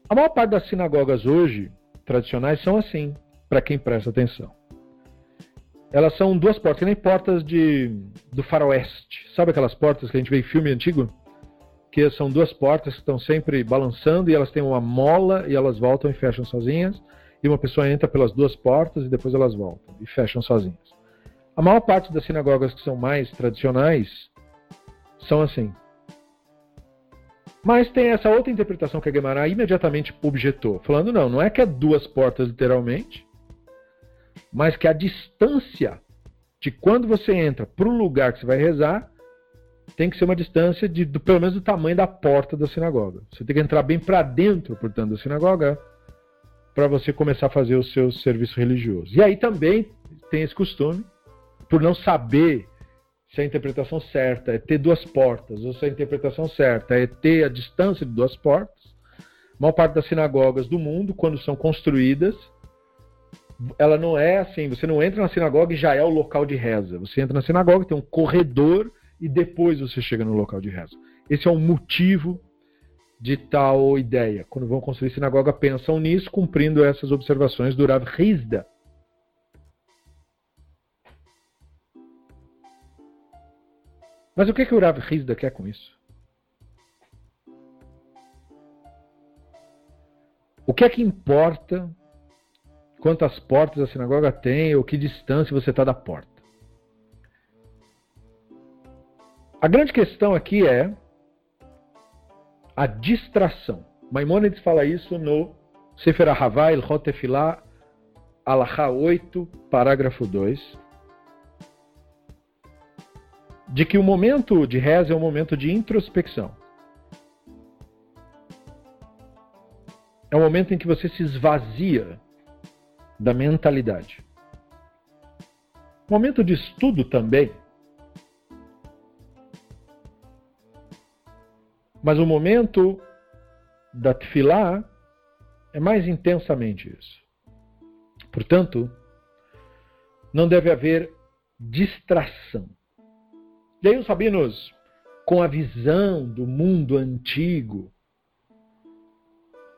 A maior parte das sinagogas hoje, tradicionais, são assim, para quem presta atenção. Elas são duas portas, que nem portas de, do faroeste. Sabe aquelas portas que a gente vê em filme antigo? Que são duas portas que estão sempre balançando e elas têm uma mola e elas voltam e fecham sozinhas. E uma pessoa entra pelas duas portas e depois elas voltam e fecham sozinhas. A maior parte das sinagogas que são mais tradicionais são assim. Mas tem essa outra interpretação que a Gemara imediatamente objetou, falando não, não é que é duas portas literalmente, mas que a distância de quando você entra para o lugar que você vai rezar tem que ser uma distância de do, pelo menos do tamanho da porta da sinagoga. Você tem que entrar bem para dentro, portanto, da sinagoga para você começar a fazer o seu serviço religioso. E aí também tem esse costume, por não saber se a interpretação certa é ter duas portas, ou se a interpretação certa é ter a distância de duas portas. A maior parte das sinagogas do mundo, quando são construídas, ela não é assim, você não entra na sinagoga e já é o local de reza. Você entra na sinagoga, tem um corredor e depois você chega no local de reza. Esse é o motivo de tal ideia. Quando vão construir sinagoga, pensam nisso, cumprindo essas observações do Rav Hizda. Mas o que, que o Rav Hizda quer com isso? O que é que importa quantas portas a sinagoga tem ou que distância você está da porta? A grande questão aqui é a distração. Maimonides fala isso no Sefer Ahavá, El Hotefilá, Alahá 8, parágrafo 2, de que o momento de reza é um momento de introspecção. É um momento em que você se esvazia da mentalidade. Momento de estudo também, Mas o momento da tefilá é mais intensamente isso. Portanto, não deve haver distração. E aí os rabinos, com a visão do mundo antigo,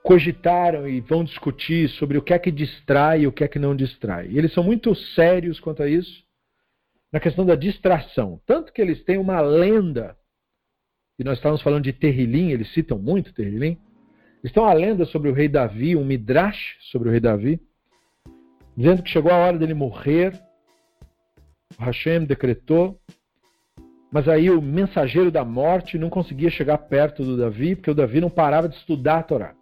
cogitaram e vão discutir sobre o que é que distrai e o que é que não distrai. E eles são muito sérios quanto a isso, na questão da distração. Tanto que eles têm uma lenda e nós estávamos falando de Terrilim, eles citam muito Terrilim. Estão a lenda sobre o rei Davi, um midrash sobre o rei Davi, dizendo que chegou a hora dele morrer. O Hashem decretou, mas aí o mensageiro da morte não conseguia chegar perto do Davi, porque o Davi não parava de estudar a Torá.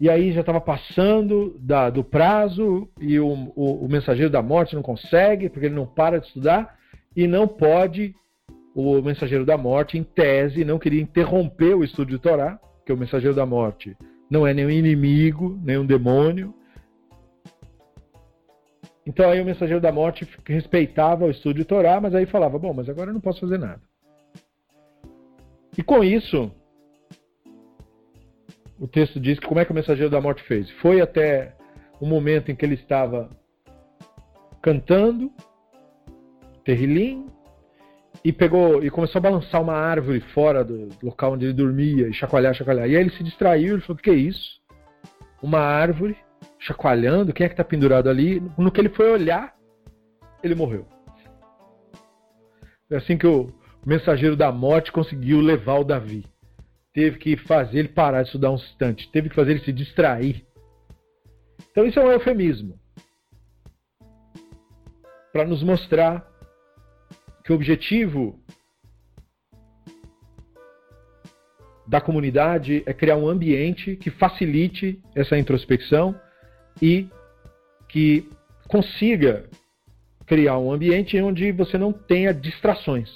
E aí já estava passando da, do prazo e o, o, o mensageiro da morte não consegue, porque ele não para de estudar e não pode o mensageiro da morte, em tese, não queria interromper o estudo de Torá, que o mensageiro da morte não é nenhum inimigo, nenhum demônio. Então aí o mensageiro da morte respeitava o estudo de Torá, mas aí falava: bom, mas agora eu não posso fazer nada. E com isso, o texto diz que como é que o mensageiro da morte fez? Foi até o momento em que ele estava cantando, terrilim, e pegou e começou a balançar uma árvore fora do local onde ele dormia e chacoalhar, chacoalhar. E aí ele se distraiu, ele falou: "O que é isso? Uma árvore chacoalhando, quem é que está pendurado ali?" No que ele foi olhar, ele morreu. É assim que o mensageiro da morte conseguiu levar o Davi. Teve que fazer ele parar de estudar um instante, teve que fazer ele se distrair. Então isso é um eufemismo para nos mostrar que o objetivo da comunidade é criar um ambiente que facilite essa introspecção e que consiga criar um ambiente onde você não tenha distrações.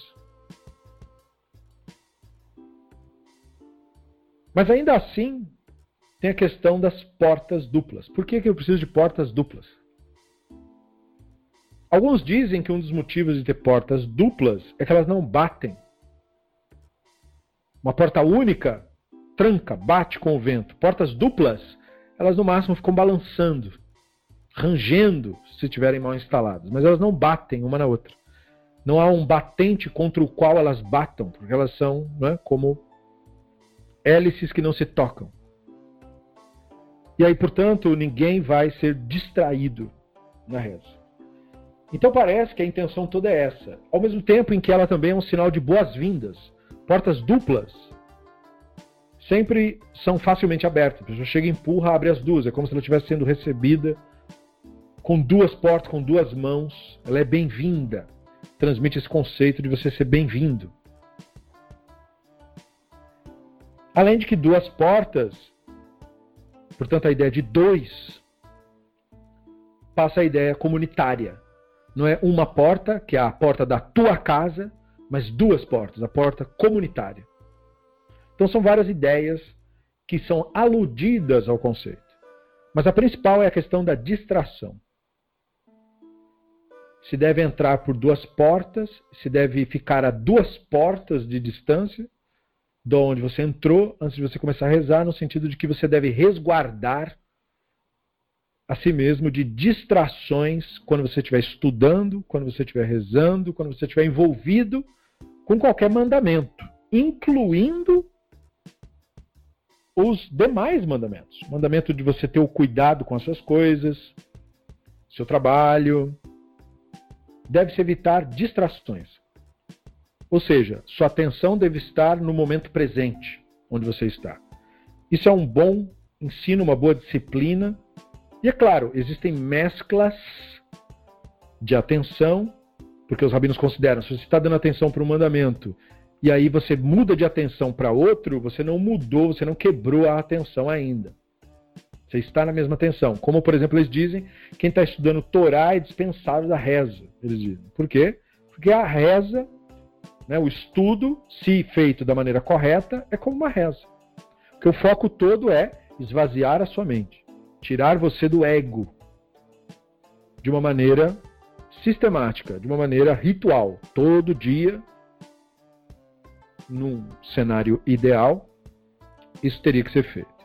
Mas ainda assim, tem a questão das portas duplas. Por que, que eu preciso de portas duplas? Alguns dizem que um dos motivos de ter portas duplas é que elas não batem. Uma porta única tranca, bate com o vento. Portas duplas, elas no máximo ficam balançando, rangendo se estiverem mal instaladas, mas elas não batem uma na outra. Não há um batente contra o qual elas batam, porque elas são né, como hélices que não se tocam. E aí, portanto, ninguém vai ser distraído na reza. Então parece que a intenção toda é essa. Ao mesmo tempo em que ela também é um sinal de boas-vindas. Portas duplas sempre são facilmente abertas. A pessoa chega, empurra, abre as duas. É como se ela estivesse sendo recebida com duas portas, com duas mãos. Ela é bem-vinda. Transmite esse conceito de você ser bem-vindo. Além de que duas portas, portanto a ideia de dois, passa a ideia comunitária. Não é uma porta, que é a porta da tua casa, mas duas portas, a porta comunitária. Então são várias ideias que são aludidas ao conceito. Mas a principal é a questão da distração. Se deve entrar por duas portas, se deve ficar a duas portas de distância de onde você entrou antes de você começar a rezar, no sentido de que você deve resguardar a si mesmo de distrações quando você estiver estudando, quando você estiver rezando, quando você estiver envolvido com qualquer mandamento, incluindo os demais mandamentos. Mandamento de você ter o cuidado com as suas coisas, seu trabalho. Deve-se evitar distrações. Ou seja, sua atenção deve estar no momento presente, onde você está. Isso é um bom ensino, uma boa disciplina. E é claro, existem mesclas de atenção, porque os rabinos consideram, se você está dando atenção para um mandamento e aí você muda de atenção para outro, você não mudou, você não quebrou a atenção ainda. Você está na mesma atenção. Como, por exemplo, eles dizem, quem está estudando Torá é dispensável da reza. Eles dizem. Por quê? Porque a reza, né, o estudo, se feito da maneira correta, é como uma reza. Porque o foco todo é esvaziar a sua mente, tirar você do ego de uma maneira sistemática, de uma maneira ritual. Todo dia num cenário ideal, isso teria que ser feito.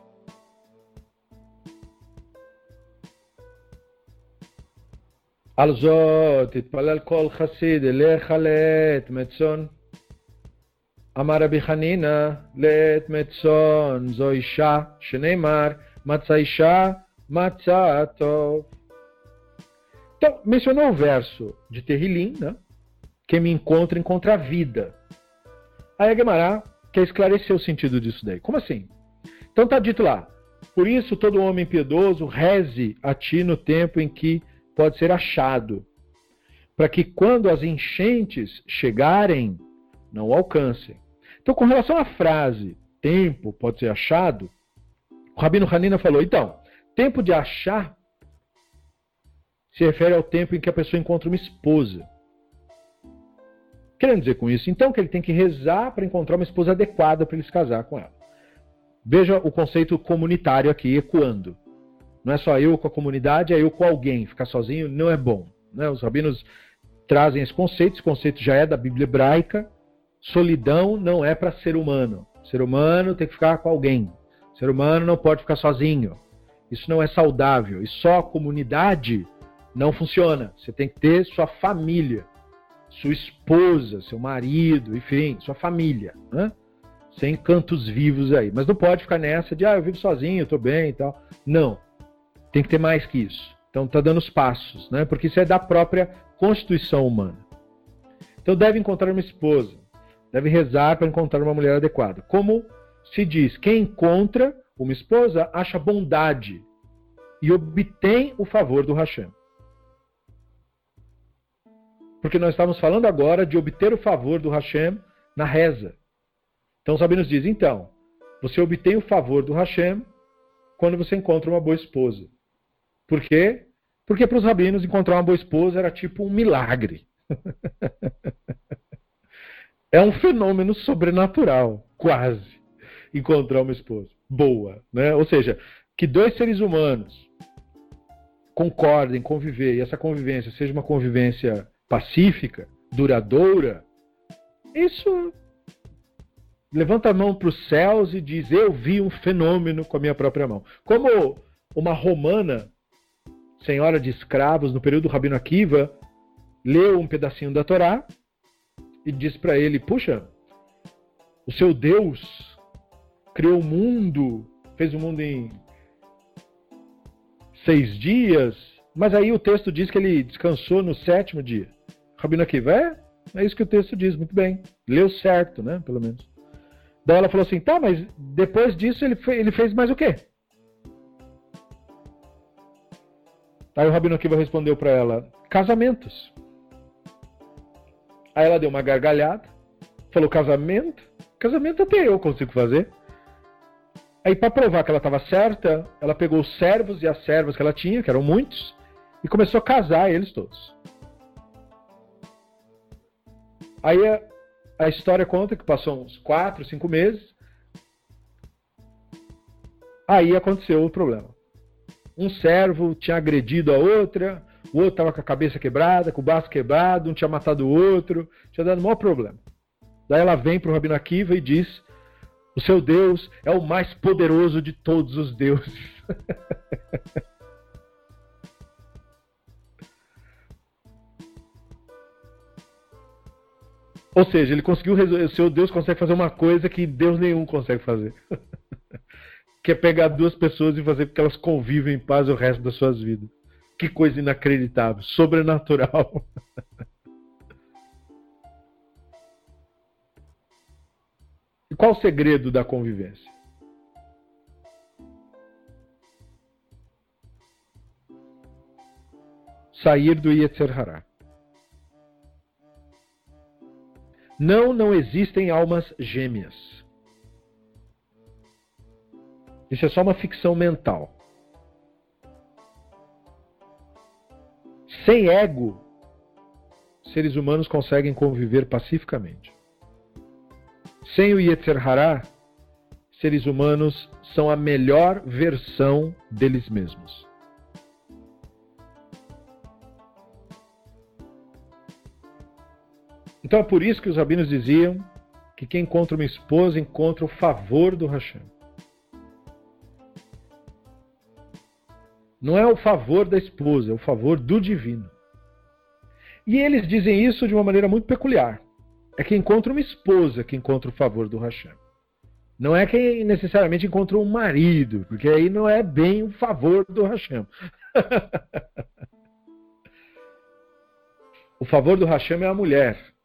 על זאת התפלל כל חסיד אליך לעת מצון. אמר רבי חנינא לעת מצון זו אישה שנאמר מצא אישה Matzatov. Então, mencionou o verso de Terrilim, né? Quem me encontra, encontra a vida. Aí a Gemara quer esclarecer o sentido disso daí. Como assim? Então está dito lá, por isso todo homem piedoso reze a ti no tempo em que pode ser achado, para que quando as enchentes chegarem, não alcancem. Então, com relação à frase tempo pode ser achado, o Rabino Hanina falou, então, tempo de achar se refere ao tempo em que a pessoa encontra uma esposa. Querendo dizer com isso, então, que ele tem que rezar para encontrar uma esposa adequada para ele se casar com ela. Veja o conceito comunitário aqui ecoando. Não é só eu com a comunidade, é eu com alguém. Ficar sozinho não é bom. Né? Os rabinos trazem esse conceito, esse conceito já é da Bíblia hebraica. Solidão não é para ser humano. Ser humano tem que ficar com alguém. Ser humano não pode ficar sozinho. Isso não é saudável. E só a comunidade não funciona. Você tem que ter sua família sua esposa, seu marido, enfim, sua família, né? sem cantos vivos aí. Mas não pode ficar nessa de, ah, eu vivo sozinho, eu tô bem e tal. Não. Tem que ter mais que isso. Então tá dando os passos, né? Porque isso é da própria constituição humana. Então deve encontrar uma esposa, deve rezar para encontrar uma mulher adequada. Como se diz, quem encontra uma esposa acha bondade e obtém o favor do Hashem. Porque nós estamos falando agora de obter o favor do Hashem na reza. Então os rabinos dizem, então, você obtém o favor do Hashem quando você encontra uma boa esposa. Por quê? Porque para os rabinos encontrar uma boa esposa era tipo um milagre. é um fenômeno sobrenatural, quase, encontrar uma esposa boa. Né? Ou seja, que dois seres humanos concordem, conviver, e essa convivência seja uma convivência pacífica, duradoura, isso levanta a mão para os céus e diz: Eu vi um fenômeno com a minha própria mão. Como uma romana, senhora de escravos, no período do Rabino Akiva, leu um pedacinho da Torá e disse para ele: Puxa, o seu Deus criou o mundo, fez o mundo em seis dias, mas aí o texto diz que ele descansou no sétimo dia. Rabino Akiva, é, é isso que o texto diz, muito bem. Leu certo, né? Pelo menos. Daí ela falou assim, tá, mas depois disso ele, fez, ele fez mais o quê? Aí o Rabino Akiva respondeu para ela, casamentos. Aí ela deu uma gargalhada, falou, casamento? Casamento até eu consigo fazer. Aí para provar que ela estava certa, ela pegou os servos e as servas que ela tinha, que eram muitos, e começou a casar eles todos. Aí a história conta que passou uns 4, 5 meses. Aí aconteceu o problema. Um servo tinha agredido a outra, o outro estava com a cabeça quebrada, com o braço quebrado, um tinha matado o outro, tinha dado o maior problema. Daí ela vem para o Rabino Akiva e diz: O seu Deus é o mais poderoso de todos os deuses. Ou seja, ele conseguiu resolver. O seu Deus consegue fazer uma coisa que Deus nenhum consegue fazer. que é pegar duas pessoas e fazer com que elas convivem em paz o resto das suas vidas. Que coisa inacreditável, sobrenatural. qual o segredo da convivência? Sair do Yetzer Hará. Não, não existem almas gêmeas. Isso é só uma ficção mental. Sem ego, seres humanos conseguem conviver pacificamente. Sem o Yetzer Hará, seres humanos são a melhor versão deles mesmos. Então é por isso que os rabinos diziam que quem encontra uma esposa encontra o favor do Hashem. Não é o favor da esposa, é o favor do divino. E eles dizem isso de uma maneira muito peculiar. É quem encontra uma esposa que encontra o favor do Hashem. Não é quem necessariamente encontra um marido, porque aí não é bem o favor do Hashem. o favor do Hashem é a mulher.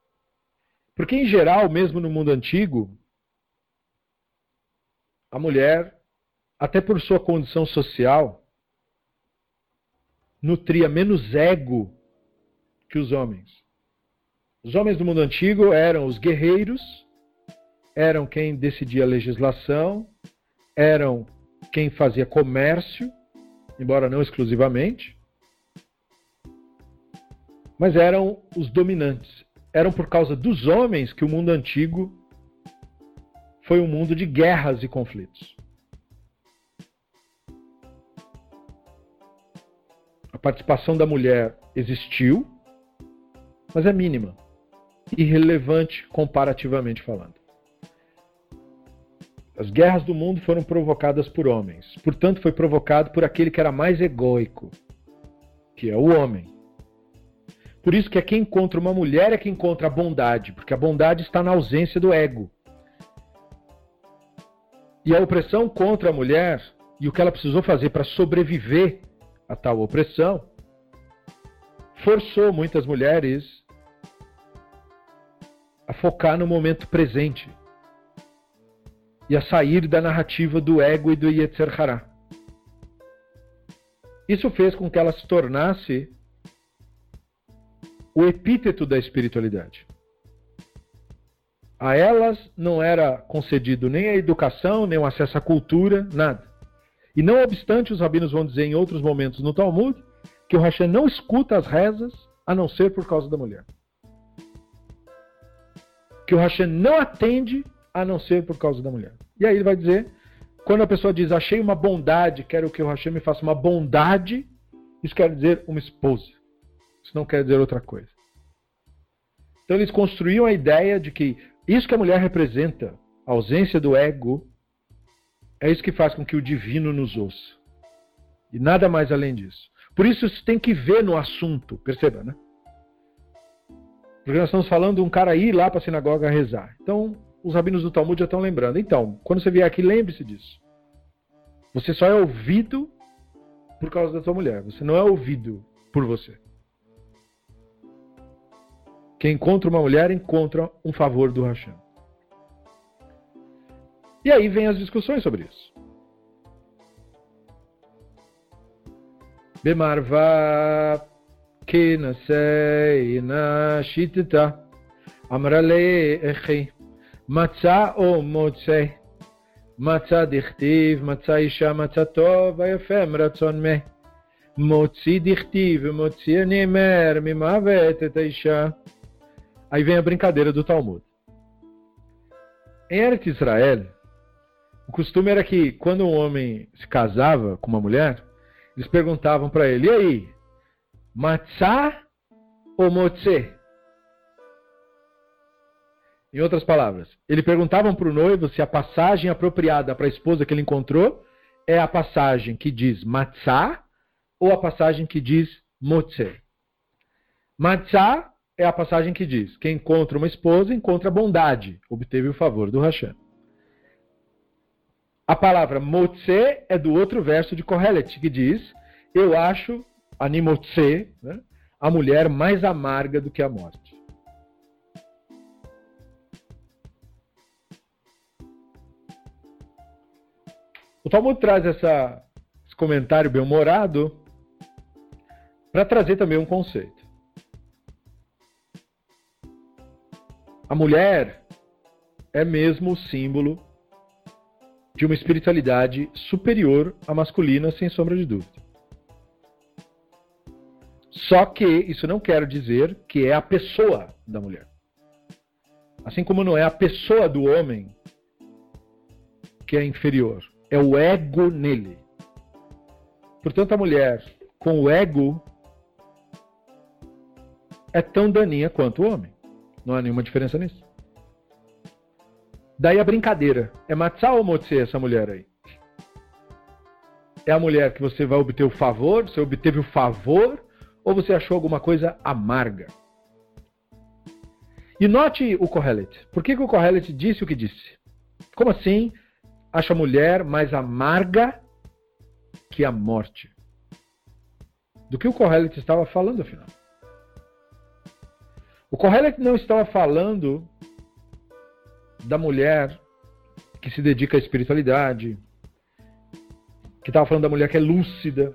Porque, em geral, mesmo no mundo antigo, a mulher, até por sua condição social, nutria menos ego que os homens. Os homens do mundo antigo eram os guerreiros, eram quem decidia a legislação, eram quem fazia comércio, embora não exclusivamente, mas eram os dominantes eram por causa dos homens que o mundo antigo foi um mundo de guerras e conflitos. A participação da mulher existiu, mas é mínima, irrelevante comparativamente falando. As guerras do mundo foram provocadas por homens, portanto, foi provocado por aquele que era mais egóico, que é o homem. Por isso que é quem encontra uma mulher é que encontra a bondade, porque a bondade está na ausência do ego. E a opressão contra a mulher e o que ela precisou fazer para sobreviver a tal opressão forçou muitas mulheres a focar no momento presente e a sair da narrativa do ego e do Yetzer Hará. Isso fez com que ela se tornasse o epíteto da espiritualidade. A elas não era concedido nem a educação, nem o acesso à cultura, nada. E não obstante, os rabinos vão dizer em outros momentos no Talmud que o Hashem não escuta as rezas a não ser por causa da mulher. Que o Hashem não atende a não ser por causa da mulher. E aí ele vai dizer, quando a pessoa diz, achei uma bondade, quero que o Hashem me faça uma bondade, isso quer dizer uma esposa. Isso não quer dizer outra coisa. Então eles construíam a ideia de que isso que a mulher representa, a ausência do ego, é isso que faz com que o divino nos ouça. E nada mais além disso. Por isso você tem que ver no assunto, perceba, né? Porque nós estamos falando de um cara ir lá para a sinagoga rezar. Então, os rabinos do Talmud já estão lembrando. Então, quando você vier aqui, lembre-se disso. Você só é ouvido por causa da sua mulher. Você não é ouvido por você. Quem encontra uma mulher encontra um favor do Hashem. E aí vem as discussões sobre isso. Bemarva kinasei na shitita amrale echi מצא או מוצא, מצא דכתיב, מצא אישה, מצא טוב, היפה מרצון מה. מוציא דכתיב ומוציא הנאמר ממוות את האישה. Aí vem a brincadeira do Talmud. Em Eretz Israel, o costume era que quando um homem se casava com uma mulher, eles perguntavam para ele: e aí, Matzah ou motze? Em outras palavras, ele perguntavam para o noivo se a passagem apropriada para a esposa que ele encontrou é a passagem que diz matzah ou a passagem que diz motze. Matzah é a passagem que diz: quem encontra uma esposa encontra bondade, obteve o favor do Hashem. A palavra motze é do outro verso de Kohelet, que diz: Eu acho, animotze, né, a mulher mais amarga do que a morte. O Talmud traz essa, esse comentário bem-humorado para trazer também um conceito. A mulher é mesmo o símbolo de uma espiritualidade superior à masculina, sem sombra de dúvida. Só que isso não quer dizer que é a pessoa da mulher. Assim como não é a pessoa do homem que é inferior é o ego nele. Portanto, a mulher com o ego é tão daninha quanto o homem. Não há nenhuma diferença nisso. Daí a brincadeira. É matzah ou motze essa mulher aí? É a mulher que você vai obter o favor, você obteve o favor, ou você achou alguma coisa amarga? E note o Kohelet. Por que, que o Kohelet disse o que disse? Como assim acha a mulher mais amarga que a morte. Do que o Kohelet estava falando, afinal? O Kohelet não estava falando da mulher que se dedica à espiritualidade, que estava falando da mulher que é lúcida.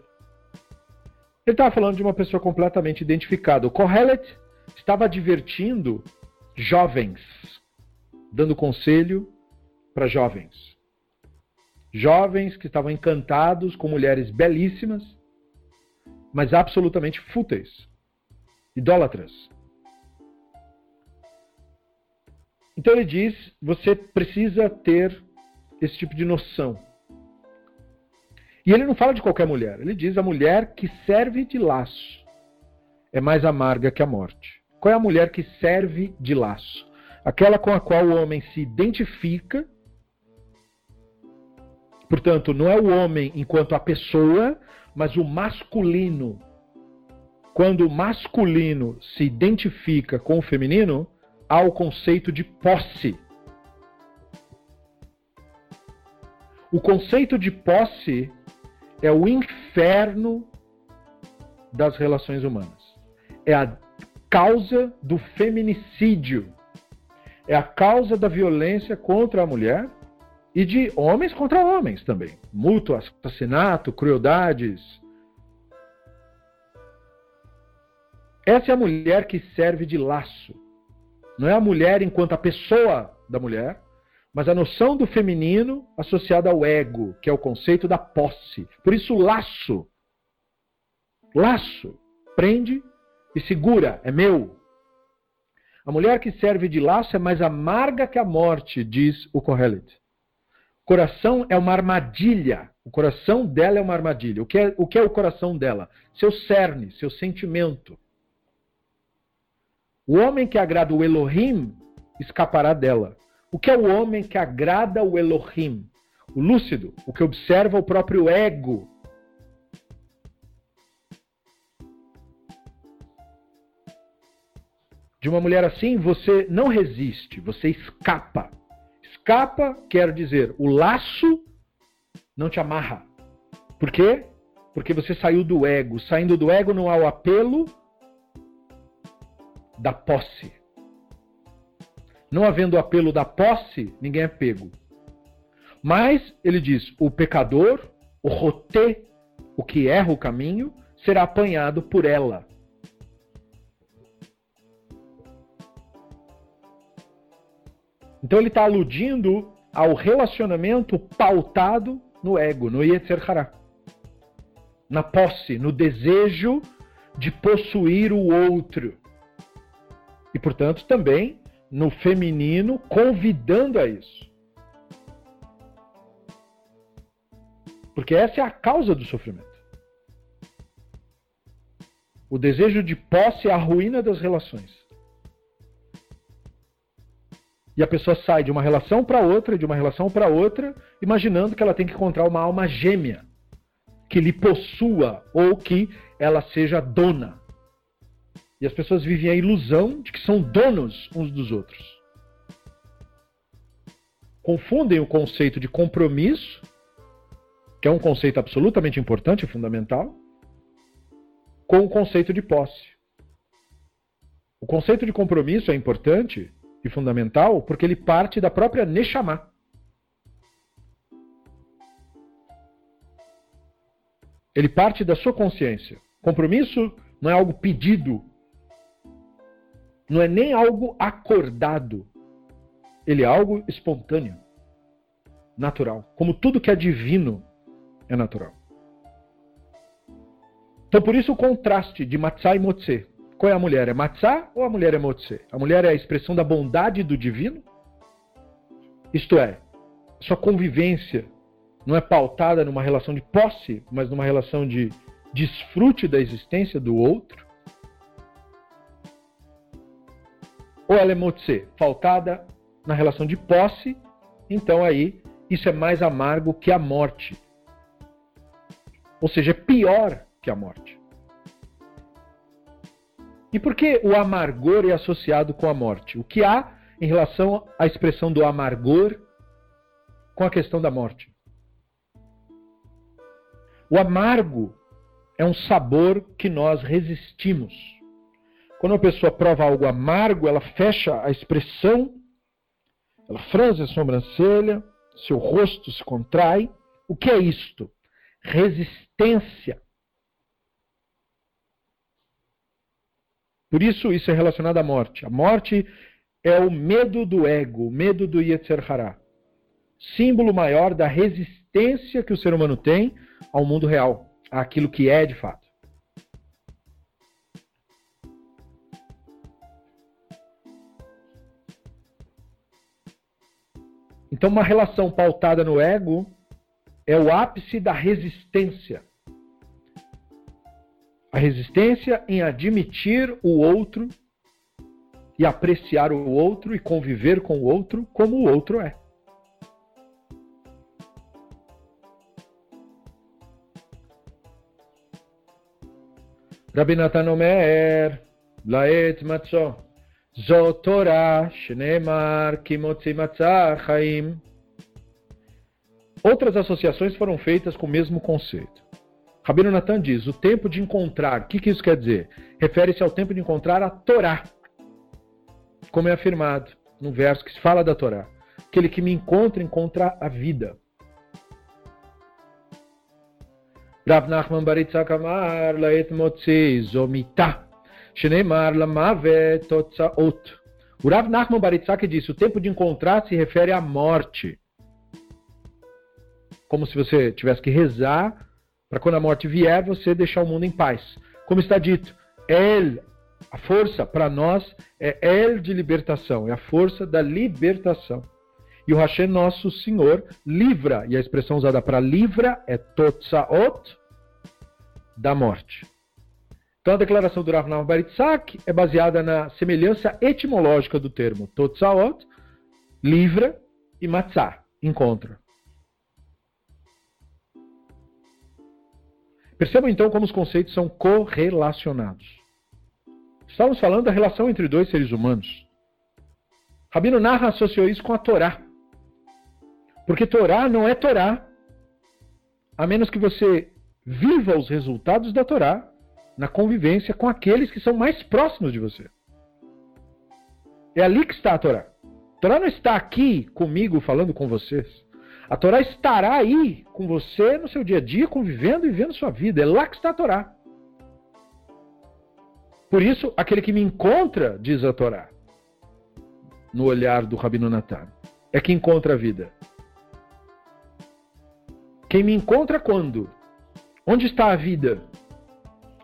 Ele estava falando de uma pessoa completamente identificada. O Kohelet estava advertindo jovens, dando conselho para jovens jovens que estavam encantados com mulheres belíssimas, mas absolutamente fúteis, idólatras. Então ele diz: você precisa ter esse tipo de noção. E ele não fala de qualquer mulher, ele diz a mulher que serve de laço é mais amarga que a morte. Qual é a mulher que serve de laço? Aquela com a qual o homem se identifica Portanto, não é o homem enquanto a pessoa, mas o masculino. Quando o masculino se identifica com o feminino, há o conceito de posse. O conceito de posse é o inferno das relações humanas. É a causa do feminicídio. É a causa da violência contra a mulher e de homens contra homens também. Mútuo assassinato, crueldades. Essa é a mulher que serve de laço. Não é a mulher enquanto a pessoa da mulher, mas a noção do feminino associada ao ego, que é o conceito da posse. Por isso, laço. Laço. Prende e segura. É meu. A mulher que serve de laço é mais amarga que a morte, diz o Kohelet coração é uma armadilha. O coração dela é uma armadilha. O que é o, que é o coração dela? Seu cerne, seu sentimento. O homem que agrada o Elohim escapará dela. O que é o homem que agrada o Elohim? O lúcido, o que observa o próprio ego. De uma mulher assim, você não resiste, você escapa. Escapa quer dizer o laço não te amarra. Por quê? Porque você saiu do ego. Saindo do ego não há o apelo da posse. Não havendo apelo da posse, ninguém é pego. Mas ele diz: o pecador, o roté, o que erra o caminho, será apanhado por ela. Então ele está aludindo ao relacionamento pautado no ego, no Yetzer Hará. Na posse, no desejo de possuir o outro. E, portanto, também no feminino, convidando a isso. Porque essa é a causa do sofrimento. O desejo de posse é a ruína das relações. E a pessoa sai de uma relação para outra, de uma relação para outra, imaginando que ela tem que encontrar uma alma gêmea que lhe possua ou que ela seja dona e as pessoas vivem a ilusão de que são donos uns dos outros. Confundem o conceito de compromisso, que é um conceito absolutamente importante e fundamental, com o conceito de posse. O conceito de compromisso é importante e fundamental porque ele parte da própria Neshama. Ele parte da sua consciência. Compromisso não é algo pedido, não é nem algo acordado. Ele é algo espontâneo, natural. Como tudo que é divino é natural. Então, por isso o contraste de Matzah e Motse. Qual é a mulher? É Matzah ou a mulher é Motse? A mulher é a expressão da bondade do divino? Isto é, sua convivência não é pautada numa relação de posse, mas numa relação de desfrute da existência do outro? Ou ela é Motse, pautada na relação de posse, então aí isso é mais amargo que a morte. Ou seja, é pior que a morte. E por que o amargor é associado com a morte? O que há em relação à expressão do amargor com a questão da morte? O amargo é um sabor que nós resistimos. Quando uma pessoa prova algo amargo, ela fecha a expressão, ela franze a sobrancelha, seu rosto se contrai. O que é isto? Resistência. Por isso, isso é relacionado à morte. A morte é o medo do ego, o medo do Yetzer Hará. Símbolo maior da resistência que o ser humano tem ao mundo real, àquilo que é de fato. Então, uma relação pautada no ego é o ápice da resistência a resistência em admitir o outro e apreciar o outro e conviver com o outro como o outro é. Rabbi Laet Shneemar, Kimotzi Matzah, Chaim. Outras associações foram feitas com o mesmo conceito. Rabino Natan diz: o tempo de encontrar. O que, que isso quer dizer? Refere-se ao tempo de encontrar a Torá. Como é afirmado no verso que se fala da Torá. Aquele que me encontra, encontra a vida. Rav Nachman Baritzak Amar Laet Motzi Zomita Shneimar Lamave Totzaot. O Rav Nachman Baritzak disse: o tempo de encontrar se refere à morte. Como se você tivesse que rezar para quando a morte vier, você deixar o mundo em paz. Como está dito, El, a força para nós é El de libertação, é a força da libertação. E o Hashem, nosso Senhor, livra, e a expressão usada para livra é Totsaot, da morte. Então a declaração do Rav Baritzak é baseada na semelhança etimológica do termo Totsaot, livra, e Matzah, encontra. Percebam então como os conceitos são correlacionados. Estamos falando da relação entre dois seres humanos. Rabino Narra associou isso com a Torá. Porque Torá não é Torá, a menos que você viva os resultados da Torá na convivência com aqueles que são mais próximos de você. É ali que está a Torá. A Torá não está aqui comigo falando com vocês. A Torá estará aí com você no seu dia a dia, convivendo e vivendo sua vida. É lá que está a Torá. Por isso, aquele que me encontra, diz a Torá, no olhar do Rabino Natan, é que encontra a vida. Quem me encontra quando? Onde está a vida?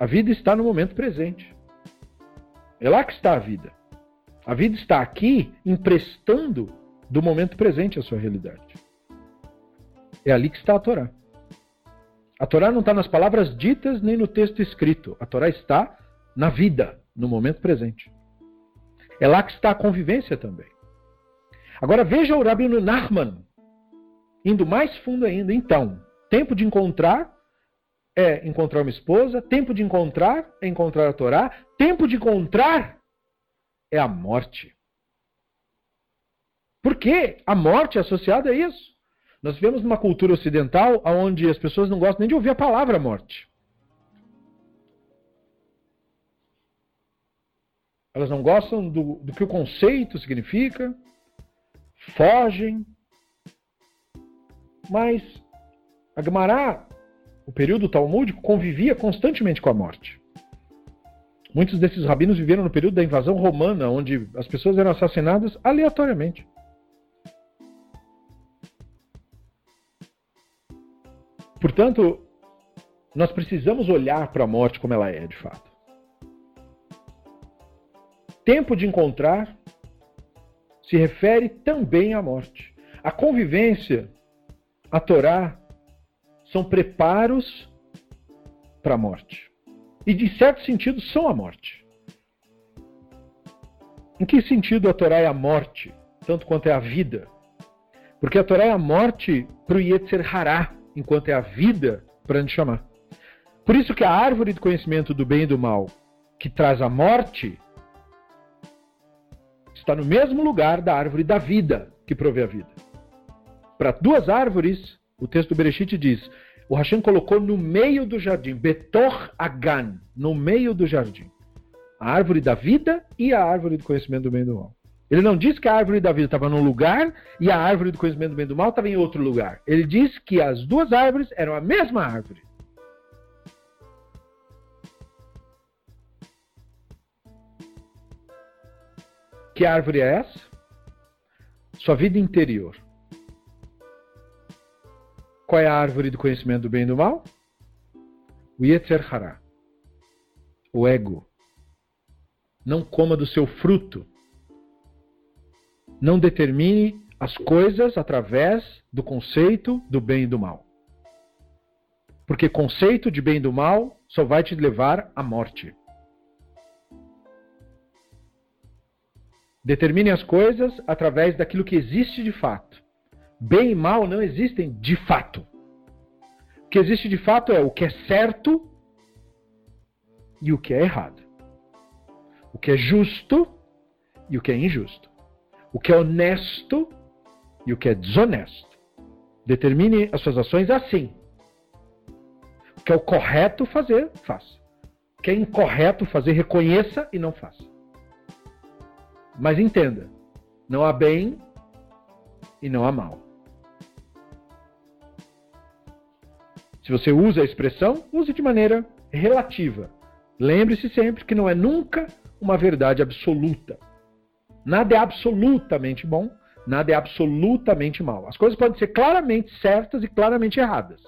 A vida está no momento presente. É lá que está a vida. A vida está aqui emprestando do momento presente a sua realidade. É ali que está a Torá. A Torá não está nas palavras ditas nem no texto escrito. A Torá está na vida, no momento presente. É lá que está a convivência também. Agora veja o Rabino Nachman, indo mais fundo ainda. Então, tempo de encontrar é encontrar uma esposa, tempo de encontrar é encontrar a Torá, tempo de encontrar é a morte. Por que a morte é associada a isso? Nós vivemos numa cultura ocidental onde as pessoas não gostam nem de ouvir a palavra morte. Elas não gostam do, do que o conceito significa, fogem. Mas a Gemara, o período talmúdico, convivia constantemente com a morte. Muitos desses rabinos viveram no período da invasão romana, onde as pessoas eram assassinadas aleatoriamente. Portanto, nós precisamos olhar para a morte como ela é, de fato. Tempo de encontrar se refere também à morte. A convivência, a Torá, são preparos para a morte. E, de certo sentido, são a morte. Em que sentido a Torá é a morte, tanto quanto é a vida? Porque a Torá é a morte para o Yetzer Hará, enquanto é a vida para chamar. Por isso que a árvore do conhecimento do bem e do mal, que traz a morte, está no mesmo lugar da árvore da vida, que provê a vida. Para duas árvores, o texto do Bereshit diz: o Hashem colocou no meio do jardim, Betor Agan, no meio do jardim, a árvore da vida e a árvore do conhecimento do bem e do mal. Ele não diz que a árvore da vida estava num lugar e a árvore do conhecimento do bem e do mal estava em outro lugar. Ele diz que as duas árvores eram a mesma árvore. Que árvore é essa? Sua vida interior. Qual é a árvore do conhecimento do bem e do mal? O Yetzer Hará. O ego. Não coma do seu fruto não determine as coisas através do conceito do bem e do mal. Porque conceito de bem e do mal só vai te levar à morte. Determine as coisas através daquilo que existe de fato. Bem e mal não existem de fato. O que existe de fato é o que é certo e o que é errado. O que é justo e o que é injusto o que é honesto e o que é desonesto. Determine as suas ações assim. O que é o correto fazer, faça. O que é incorreto fazer, reconheça e não faça. Mas entenda, não há bem e não há mal. Se você usa a expressão, use de maneira relativa. Lembre-se sempre que não é nunca uma verdade absoluta. Nada é absolutamente bom, nada é absolutamente mal. As coisas podem ser claramente certas e claramente erradas.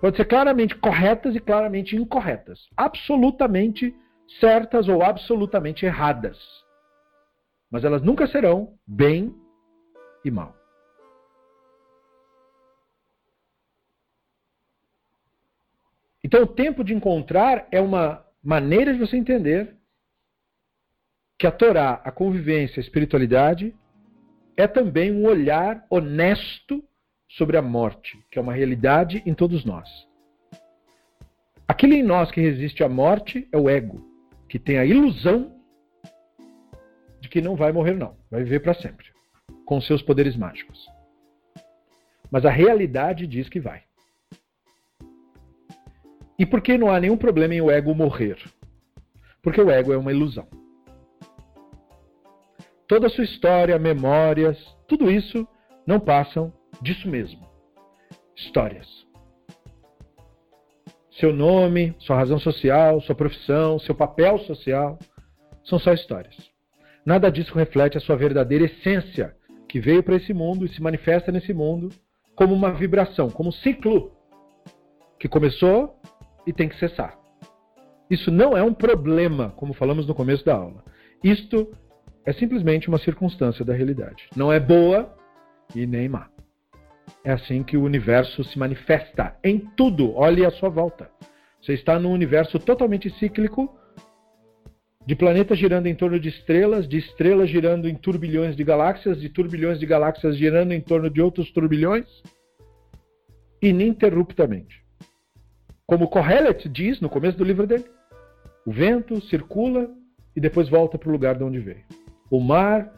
Podem ser claramente corretas e claramente incorretas. Absolutamente certas ou absolutamente erradas. Mas elas nunca serão bem e mal. Então, o tempo de encontrar é uma maneira de você entender que a Torá, a convivência, a espiritualidade, é também um olhar honesto sobre a morte, que é uma realidade em todos nós. Aquele em nós que resiste à morte é o ego, que tem a ilusão de que não vai morrer, não, vai viver para sempre, com seus poderes mágicos. Mas a realidade diz que vai. E por que não há nenhum problema em o ego morrer? Porque o ego é uma ilusão toda a sua história, memórias, tudo isso não passam disso mesmo. Histórias. Seu nome, sua razão social, sua profissão, seu papel social, são só histórias. Nada disso reflete a sua verdadeira essência, que veio para esse mundo e se manifesta nesse mundo como uma vibração, como um ciclo que começou e tem que cessar. Isso não é um problema, como falamos no começo da aula. Isto é simplesmente uma circunstância da realidade. Não é boa e nem má. É assim que o universo se manifesta em tudo. Olhe à sua volta. Você está num universo totalmente cíclico, de planetas girando em torno de estrelas, de estrelas girando em turbilhões de galáxias, de turbilhões de galáxias girando em torno de outros turbilhões, ininterruptamente. Como Kohelet diz no começo do livro dele, o vento circula e depois volta para o lugar de onde veio. O mar,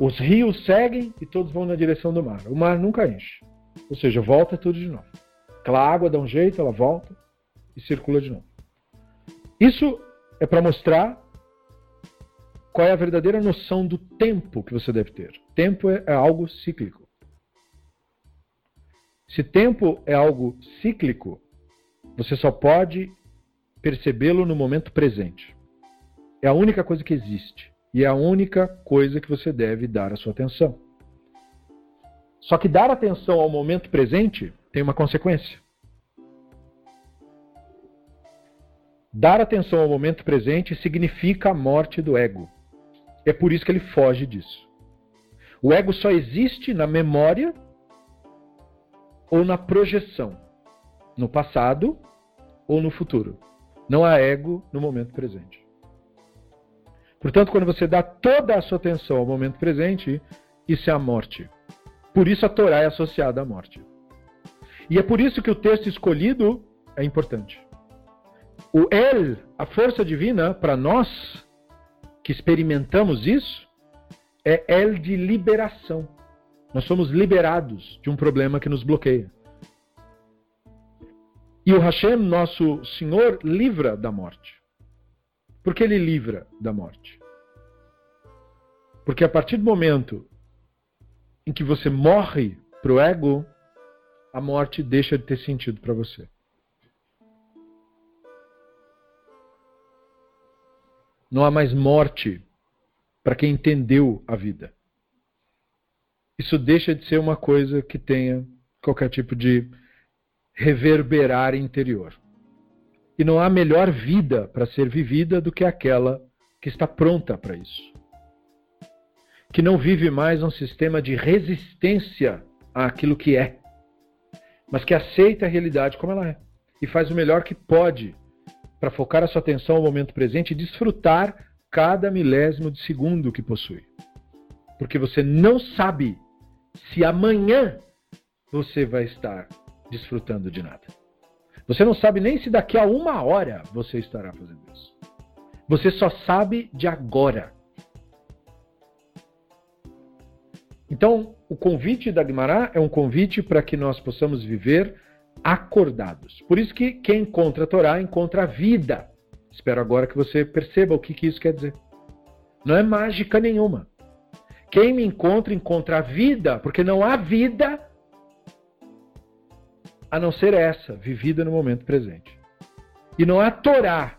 os rios seguem e todos vão na direção do mar. O mar nunca enche. Ou seja, volta tudo de novo. Aquela água dá um jeito, ela volta e circula de novo. Isso é para mostrar qual é a verdadeira noção do tempo que você deve ter. Tempo é, é algo cíclico. Se tempo é algo cíclico, você só pode percebê-lo no momento presente. É a única coisa que existe. E é a única coisa que você deve dar a sua atenção. Só que dar atenção ao momento presente tem uma consequência. Dar atenção ao momento presente significa a morte do ego. É por isso que ele foge disso. O ego só existe na memória ou na projeção, no passado ou no futuro. Não há ego no momento presente. Portanto, quando você dá toda a sua atenção ao momento presente, isso é a morte. Por isso a Torá é associada à morte. E é por isso que o texto escolhido é importante. O El, a força divina, para nós que experimentamos isso, é El de liberação. Nós somos liberados de um problema que nos bloqueia. E o Hashem, nosso Senhor, livra da morte. Por que ele livra da morte? Porque a partir do momento em que você morre para o ego, a morte deixa de ter sentido para você. Não há mais morte para quem entendeu a vida. Isso deixa de ser uma coisa que tenha qualquer tipo de reverberar interior. E não há melhor vida para ser vivida do que aquela que está pronta para isso. Que não vive mais um sistema de resistência àquilo que é, mas que aceita a realidade como ela é e faz o melhor que pode para focar a sua atenção ao momento presente e desfrutar cada milésimo de segundo que possui. Porque você não sabe se amanhã você vai estar desfrutando de nada. Você não sabe nem se daqui a uma hora você estará fazendo isso. Você só sabe de agora. Então, o convite da Guimarães é um convite para que nós possamos viver acordados. Por isso que quem encontra a Torá encontra a vida. Espero agora que você perceba o que, que isso quer dizer. Não é mágica nenhuma. Quem me encontra, encontra a vida, porque não há vida a não ser essa, vivida no momento presente. E não há Torá,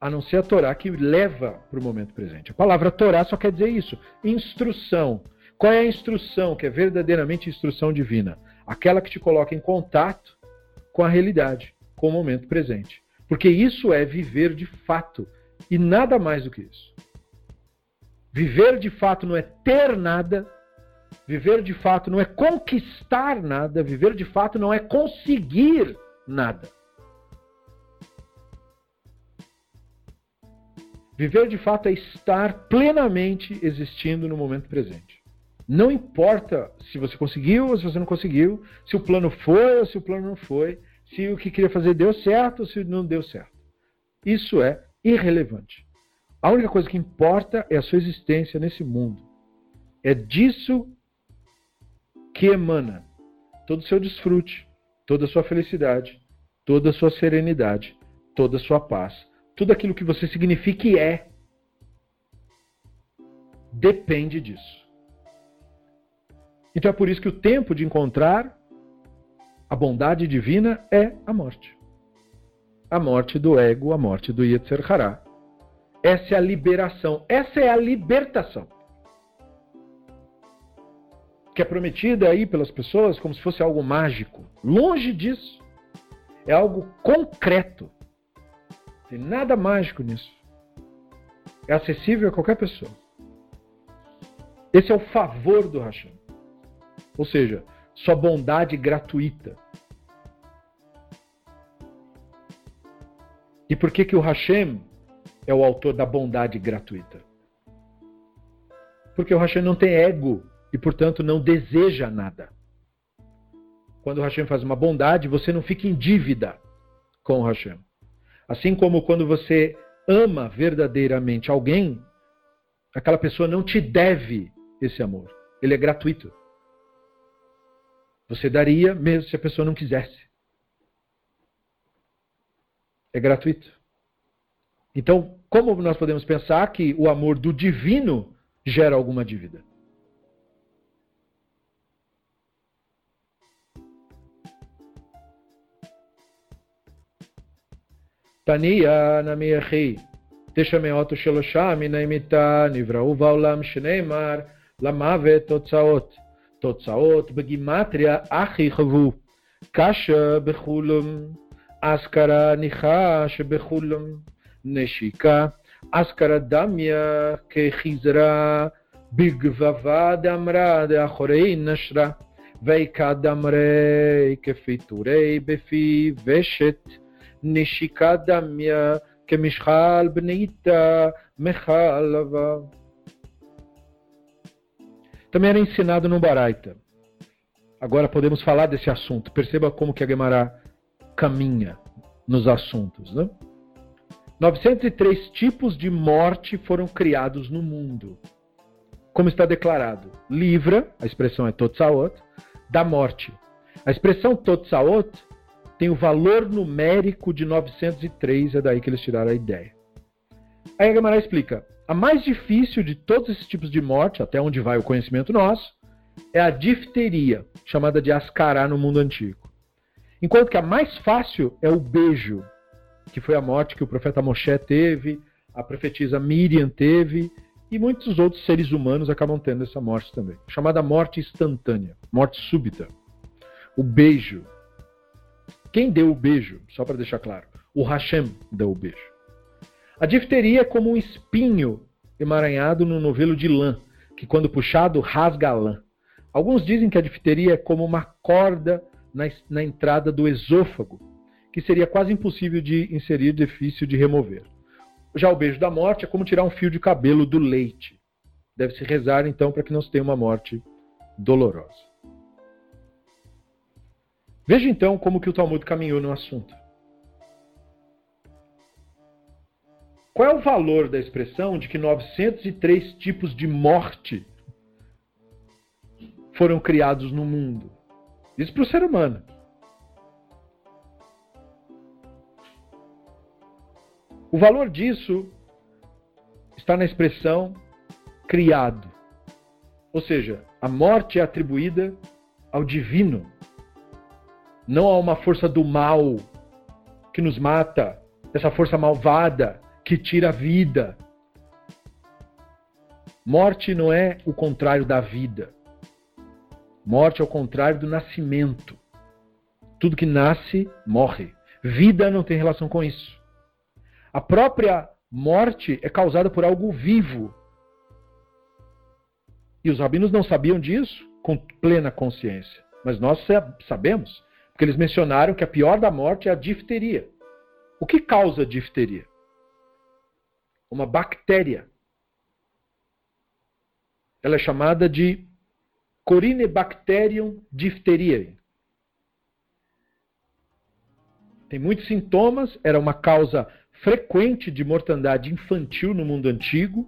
a não ser a Torá que leva para o momento presente. A palavra Torá só quer dizer isso: instrução. Qual é a instrução que é verdadeiramente instrução divina? Aquela que te coloca em contato com a realidade, com o momento presente. Porque isso é viver de fato e nada mais do que isso. Viver de fato não é ter nada, viver de fato não é conquistar nada, viver de fato não é conseguir nada. Viver de fato é estar plenamente existindo no momento presente. Não importa se você conseguiu ou se você não conseguiu, se o plano foi ou se o plano não foi, se o que queria fazer deu certo ou se não deu certo. Isso é irrelevante. A única coisa que importa é a sua existência nesse mundo. É disso que emana todo o seu desfrute, toda a sua felicidade, toda a sua serenidade, toda a sua paz. Tudo aquilo que você significa e é depende disso. Então é por isso que o tempo de encontrar a bondade divina é a morte. A morte do ego, a morte do Yetzer Hará. Essa é a liberação, essa é a libertação. Que é prometida aí pelas pessoas como se fosse algo mágico. Longe disso. É algo concreto. Tem nada mágico nisso. É acessível a qualquer pessoa. Esse é o favor do Hashem. Ou seja, sua bondade gratuita. E por que que o Hashem é o autor da bondade gratuita? Porque o Hashem não tem ego e, portanto, não deseja nada. Quando o Hashem faz uma bondade, você não fica em dívida com o Hashem. Assim como quando você ama verdadeiramente alguém, aquela pessoa não te deve esse amor. Ele é gratuito. Você daria mesmo se a pessoa não quisesse. É gratuito. Então, como nós podemos pensar que o amor do divino gera alguma dívida? תניא נמי אחי, תשמעות שלושה מן המיתה נבראו בעולם שנאמר למוות תוצאות. תוצאות בגימטריה אחי חוו, קשה בחולם, אזכרה ניחש בחולם, נשיקה, אזכרה דמיה כחזרה, בגבבה דמרה דאחורי נשרה, ויקה דמרי כפיטורי בפי ושת, Nishikadamya, Kemishal Bneita, Mechalava. Também era ensinado no Baraita. Agora podemos falar desse assunto. Perceba como que a Gemara caminha nos assuntos. Né? 903 tipos de morte foram criados no mundo. Como está declarado, livra, a expressão é totsaot, da morte. A expressão totsaot tem o valor numérico de 903, é daí que eles tiraram a ideia. Aí a Gemara explica: a mais difícil de todos esses tipos de morte, até onde vai o conhecimento nosso, é a difteria, chamada de ascará no mundo antigo. Enquanto que a mais fácil é o beijo, que foi a morte que o profeta Moshe teve, a profetisa Miriam teve, e muitos outros seres humanos acabam tendo essa morte também. Chamada morte instantânea, morte súbita. O beijo, quem deu o beijo? Só para deixar claro. O Hashem deu o beijo. A difteria é como um espinho emaranhado no novelo de lã, que quando puxado rasga a lã. Alguns dizem que a difteria é como uma corda na, na entrada do esôfago, que seria quase impossível de inserir, difícil de remover. Já o beijo da morte é como tirar um fio de cabelo do leite. Deve-se rezar então para que não se tenha uma morte dolorosa. Veja então como que o Talmud caminhou no assunto. Qual é o valor da expressão de que 903 tipos de morte foram criados no mundo? Isso para o ser humano. O valor disso está na expressão criado. Ou seja, a morte é atribuída ao divino não a uma força do mal que nos mata, essa força malvada que tira a vida. Morte não é o contrário da vida. Morte é o contrário do nascimento. Tudo que nasce, morre. Vida não tem relação com isso. A própria morte é causada por algo vivo. E os rabinos não sabiam disso com plena consciência. Mas nós sabemos. Porque eles mencionaram que a pior da morte é a difteria. O que causa difteria? Uma bactéria. Ela é chamada de Corinebacterium diphtheriae. Tem muitos sintomas, era uma causa frequente de mortandade infantil no mundo antigo.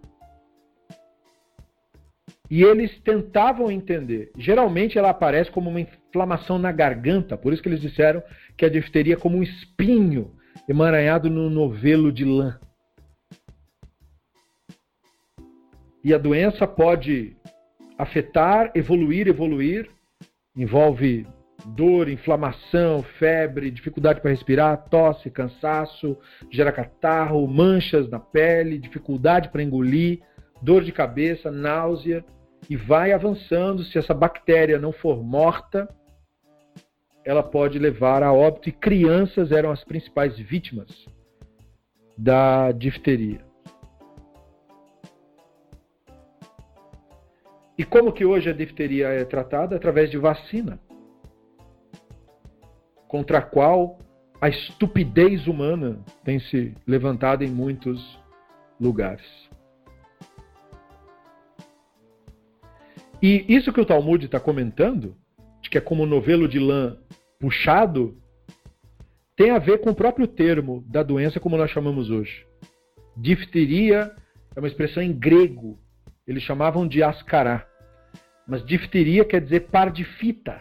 E eles tentavam entender. Geralmente ela aparece como uma inflamação na garganta, por isso que eles disseram que a difteria é como um espinho emaranhado no novelo de lã. E a doença pode afetar, evoluir, evoluir, envolve dor, inflamação, febre, dificuldade para respirar, tosse, cansaço, gera catarro, manchas na pele, dificuldade para engolir, dor de cabeça, náusea e vai avançando. Se essa bactéria não for morta, ela pode levar a óbito. E crianças eram as principais vítimas da difteria. E como que hoje a difteria é tratada? Através de vacina. contra a qual a estupidez humana tem se levantado em muitos lugares. E isso que o Talmud está comentando, que é como novelo de lã puxado, tem a ver com o próprio termo da doença como nós chamamos hoje. Difteria é uma expressão em grego. Eles chamavam de ascará. Mas difteria quer dizer par de fita,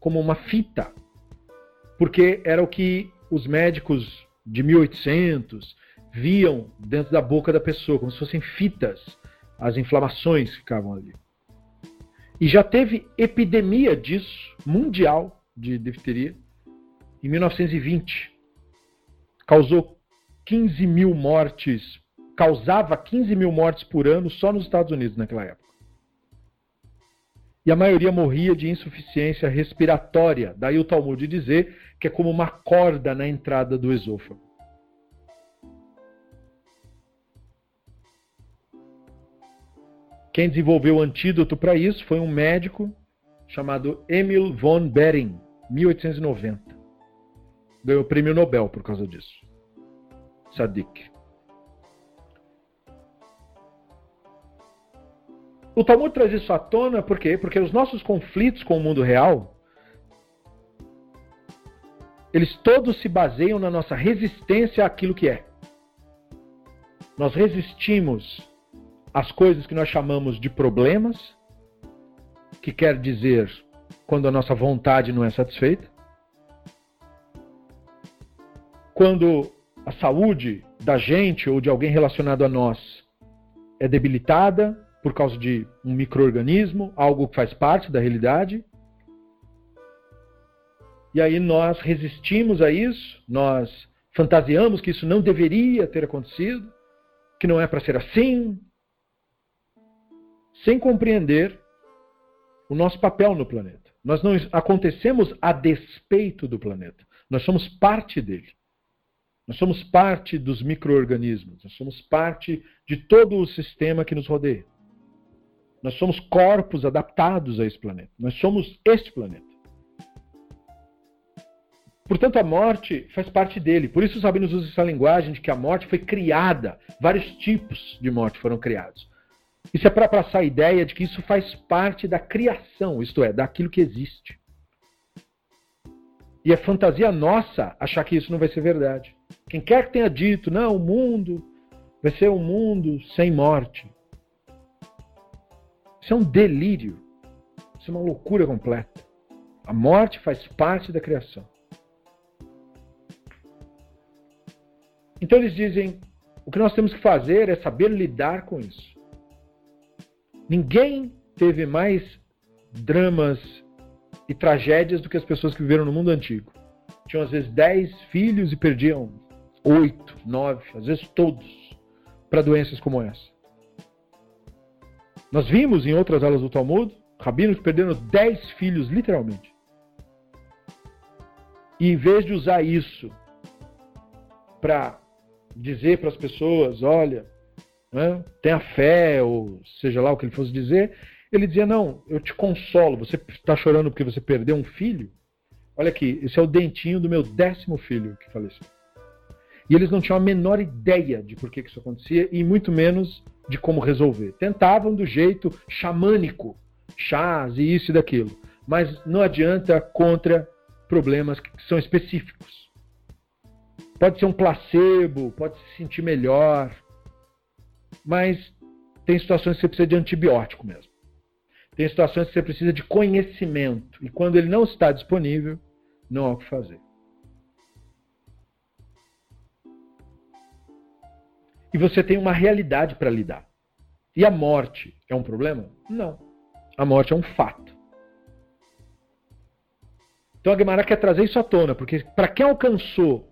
como uma fita. Porque era o que os médicos de 1800 viam dentro da boca da pessoa, como se fossem fitas, as inflamações que ficavam ali. E já teve epidemia disso, mundial, de difteria, em 1920. Causou 15 mil mortes, causava 15 mil mortes por ano só nos Estados Unidos naquela época. E a maioria morria de insuficiência respiratória. Daí o Talmud dizer que é como uma corda na entrada do esôfago. Quem desenvolveu o antídoto para isso foi um médico chamado Emil von Behring, 1890. Ganhou o prêmio Nobel por causa disso. Sadik. O Talmud traz isso à tona por quê? Porque os nossos conflitos com o mundo real eles todos se baseiam na nossa resistência àquilo que é. Nós resistimos as coisas que nós chamamos de problemas, que quer dizer quando a nossa vontade não é satisfeita, quando a saúde da gente ou de alguém relacionado a nós é debilitada por causa de um microorganismo, algo que faz parte da realidade. E aí nós resistimos a isso, nós fantasiamos que isso não deveria ter acontecido, que não é para ser assim, sem compreender o nosso papel no planeta. Nós não acontecemos a despeito do planeta. Nós somos parte dele. Nós somos parte dos micro-organismos. Nós somos parte de todo o sistema que nos rodeia. Nós somos corpos adaptados a esse planeta. Nós somos este planeta. Portanto, a morte faz parte dele. Por isso os rabinos usam essa linguagem de que a morte foi criada. Vários tipos de morte foram criados. Isso é para passar a ideia de que isso faz parte da criação, isto é, daquilo que existe. E é fantasia nossa achar que isso não vai ser verdade. Quem quer que tenha dito, não, o mundo vai ser um mundo sem morte. Isso é um delírio. Isso é uma loucura completa. A morte faz parte da criação. Então eles dizem: o que nós temos que fazer é saber lidar com isso. Ninguém teve mais dramas e tragédias do que as pessoas que viveram no mundo antigo. Tinham às vezes dez filhos e perdiam oito, nove, às vezes todos, para doenças como essa. Nós vimos em outras aulas do Talmud rabinos perderam dez filhos, literalmente. E em vez de usar isso para dizer para as pessoas, olha, né, tenha fé, ou seja lá o que ele fosse dizer, ele dizia: Não, eu te consolo, você está chorando porque você perdeu um filho? Olha aqui, esse é o dentinho do meu décimo filho que faleceu. E eles não tinham a menor ideia de por que isso acontecia e muito menos de como resolver. Tentavam do jeito xamânico, chás e isso e daquilo. Mas não adianta contra problemas que são específicos. Pode ser um placebo, pode se sentir melhor, mas tem situações que você precisa de antibiótico mesmo. Tem situações que você precisa de conhecimento. E quando ele não está disponível, não há o que fazer. E você tem uma realidade para lidar. E a morte é um problema? Não. A morte é um fato. Então a Guimarães quer trazer isso à tona, porque para quem alcançou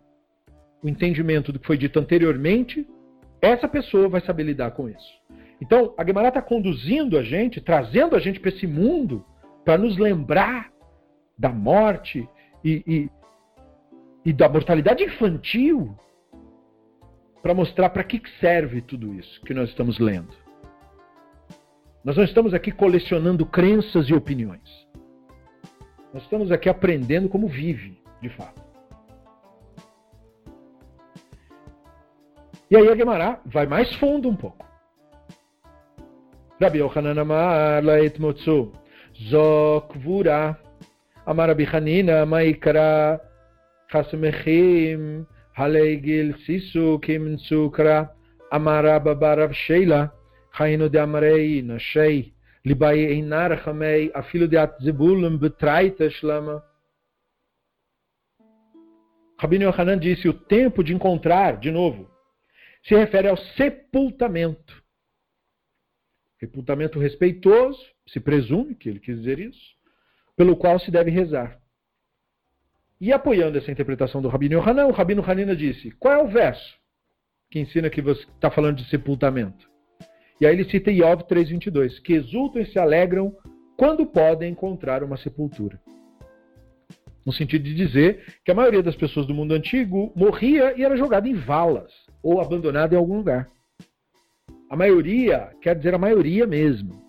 o entendimento do que foi dito anteriormente, essa pessoa vai saber lidar com isso. Então, a Guimarães está conduzindo a gente, trazendo a gente para esse mundo, para nos lembrar da morte e, e, e da mortalidade infantil, para mostrar para que serve tudo isso que nós estamos lendo. Nós não estamos aqui colecionando crenças e opiniões. Nós estamos aqui aprendendo como vive de fato. E aí a Gemara vai mais fundo um pouco. Rabi Yochanan Amar Laet Motsu Zok Vura Amar Rabi Hanina Maikra Chasmechim Halegil Sisu Kim Sukra Amar Rabba Barav Sheila Chainu de Amarei Nashei Libai Einar Chamei Afilo de Atzebulum Betraita Shlama. Rabino Yohanan disse o tempo de encontrar, de novo, se refere ao sepultamento. Sepultamento respeitoso, se presume que ele quis dizer isso, pelo qual se deve rezar. E apoiando essa interpretação do Rabino Yohanan, o Rabino Hanina disse: qual é o verso que ensina que você está falando de sepultamento? E aí ele cita Iov 3,22, que exultam e se alegram quando podem encontrar uma sepultura. No sentido de dizer que a maioria das pessoas do mundo antigo morria e era jogada em valas ou abandonada em algum lugar. A maioria quer dizer a maioria mesmo.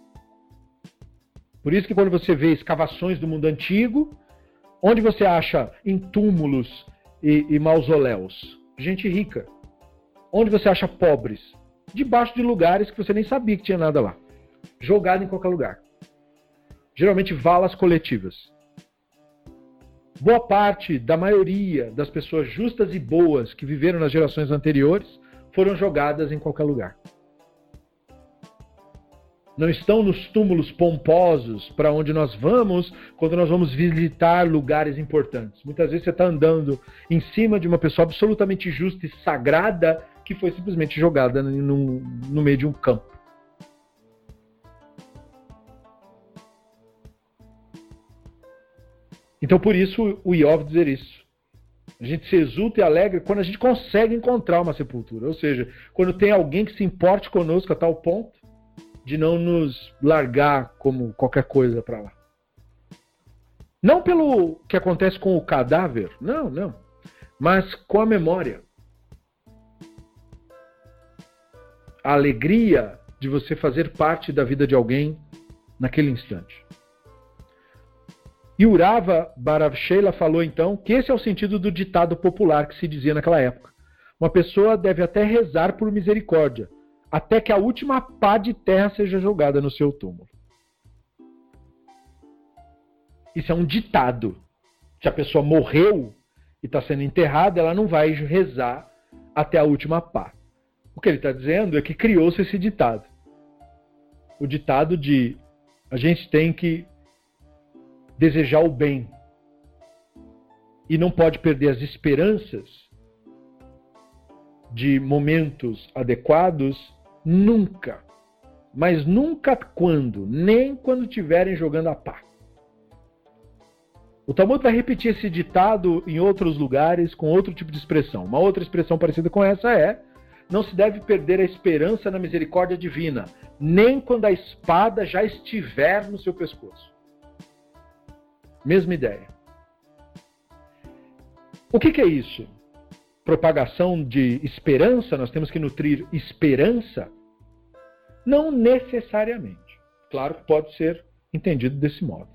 Por isso que quando você vê escavações do mundo antigo, onde você acha em túmulos e, e mausoléus? Gente rica. Onde você acha pobres? Debaixo de lugares que você nem sabia que tinha nada lá. Jogado em qualquer lugar. Geralmente valas coletivas. Boa parte da maioria das pessoas justas e boas que viveram nas gerações anteriores foram jogadas em qualquer lugar. Não estão nos túmulos pomposos para onde nós vamos quando nós vamos visitar lugares importantes. Muitas vezes você está andando em cima de uma pessoa absolutamente justa e sagrada que foi simplesmente jogada no, no meio de um campo. Então, por isso, o Iov dizer isso. A gente se exulta e alegra quando a gente consegue encontrar uma sepultura. Ou seja, quando tem alguém que se importe conosco a tal ponto de não nos largar como qualquer coisa para lá. Não pelo que acontece com o cadáver, não, não. Mas com a memória. A alegria de você fazer parte da vida de alguém naquele instante. E Urava Baravsheila falou então que esse é o sentido do ditado popular que se dizia naquela época. Uma pessoa deve até rezar por misericórdia, até que a última pá de terra seja jogada no seu túmulo. Isso é um ditado. Se a pessoa morreu e está sendo enterrada, ela não vai rezar até a última pá. O que ele está dizendo é que criou-se esse ditado. O ditado de a gente tem que desejar o bem e não pode perder as esperanças de momentos adequados nunca. Mas nunca quando, nem quando estiverem jogando a pá. O Talmud vai repetir esse ditado em outros lugares com outro tipo de expressão. Uma outra expressão parecida com essa é: não se deve perder a esperança na misericórdia divina, nem quando a espada já estiver no seu pescoço. Mesma ideia. O que, que é isso? Propagação de esperança? Nós temos que nutrir esperança? Não necessariamente. Claro que pode ser entendido desse modo.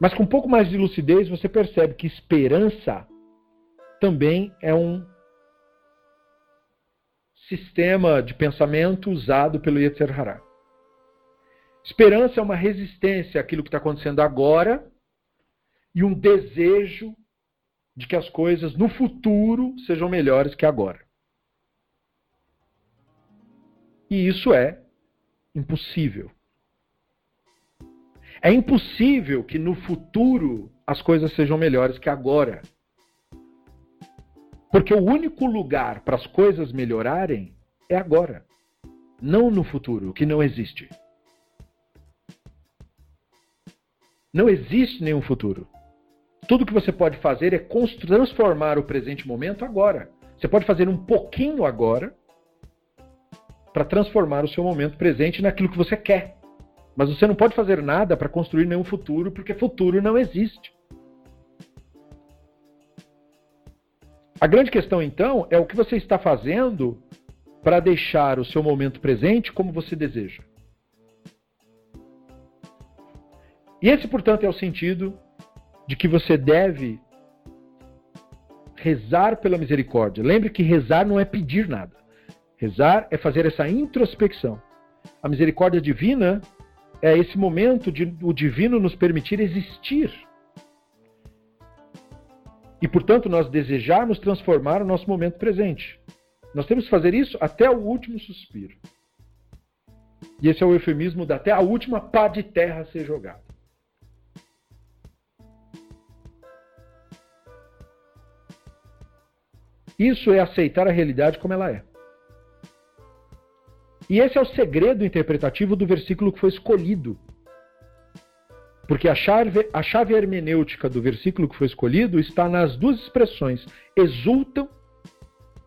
Mas com um pouco mais de lucidez, você percebe que esperança também é um sistema de pensamento usado pelo Yetzer Hará. Esperança é uma resistência àquilo que está acontecendo agora e um desejo de que as coisas no futuro sejam melhores que agora. E isso é impossível. É impossível que no futuro as coisas sejam melhores que agora. Porque o único lugar para as coisas melhorarem é agora, não no futuro, que não existe. Não existe nenhum futuro. Tudo que você pode fazer é transformar o presente momento agora. Você pode fazer um pouquinho agora para transformar o seu momento presente naquilo que você quer. Mas você não pode fazer nada para construir nenhum futuro, porque futuro não existe. A grande questão, então, é o que você está fazendo para deixar o seu momento presente como você deseja. E esse, portanto, é o sentido de que você deve rezar pela misericórdia. Lembre que rezar não é pedir nada. Rezar é fazer essa introspecção. A misericórdia divina é esse momento de o divino nos permitir existir. E, portanto, nós desejarmos transformar o nosso momento presente. Nós temos que fazer isso até o último suspiro. E esse é o eufemismo da até a última pá de terra ser jogada. Isso é aceitar a realidade como ela é. E esse é o segredo interpretativo do versículo que foi escolhido. Porque a chave, a chave hermenêutica do versículo que foi escolhido está nas duas expressões: exultam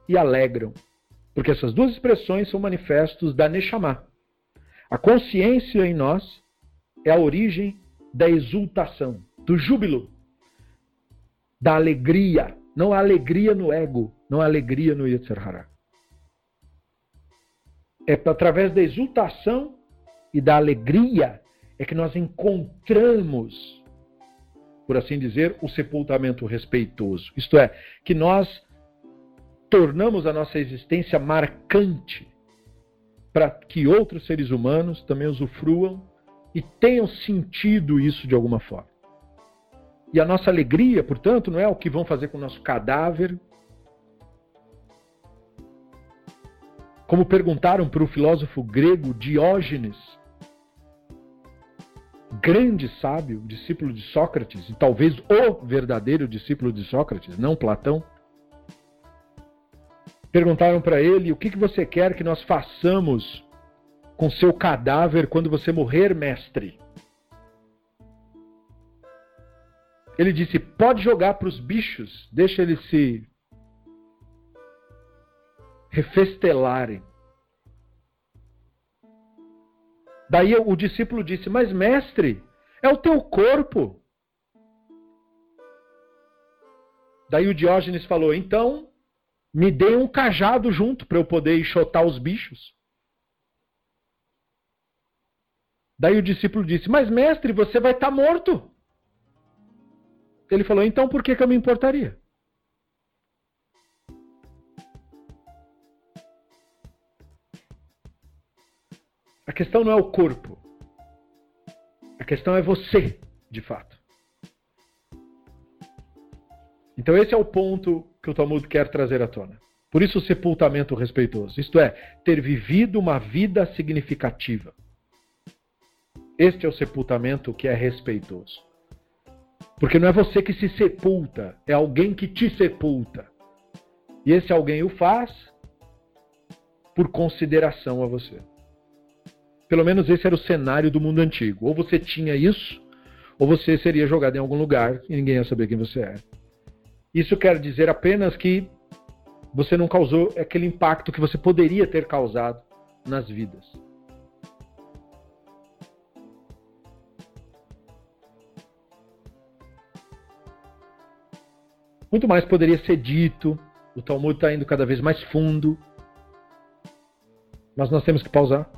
e alegram. Porque essas duas expressões são manifestos da Neshama. A consciência em nós é a origem da exultação, do júbilo, da alegria. Não há alegria no ego, não há alegria no Yetzer Hara. É através da exultação e da alegria é que nós encontramos, por assim dizer, o sepultamento respeitoso. Isto é, que nós tornamos a nossa existência marcante para que outros seres humanos também usufruam e tenham sentido isso de alguma forma. E a nossa alegria, portanto, não é o que vão fazer com o nosso cadáver, Como perguntaram para o filósofo grego Diógenes, grande sábio, discípulo de Sócrates, e talvez o verdadeiro discípulo de Sócrates, não Platão. Perguntaram para ele: O que, que você quer que nós façamos com seu cadáver quando você morrer, mestre? Ele disse: Pode jogar para os bichos, deixa eles se refestelarem. Daí o discípulo disse: Mas, mestre, é o teu corpo. Daí o Diógenes falou: Então, me dê um cajado junto para eu poder enxotar os bichos. Daí o discípulo disse: Mas, mestre, você vai estar tá morto. Ele falou: Então, por que, que eu me importaria? A questão não é o corpo. A questão é você, de fato. Então esse é o ponto que o Talmud quer trazer à tona. Por isso o sepultamento respeitoso, isto é, ter vivido uma vida significativa. Este é o sepultamento que é respeitoso. Porque não é você que se sepulta, é alguém que te sepulta. E esse alguém o faz por consideração a você. Pelo menos esse era o cenário do mundo antigo. Ou você tinha isso, ou você seria jogado em algum lugar e ninguém ia saber quem você é. Isso quer dizer apenas que você não causou aquele impacto que você poderia ter causado nas vidas. Muito mais poderia ser dito, o Talmud está indo cada vez mais fundo, mas nós temos que pausar.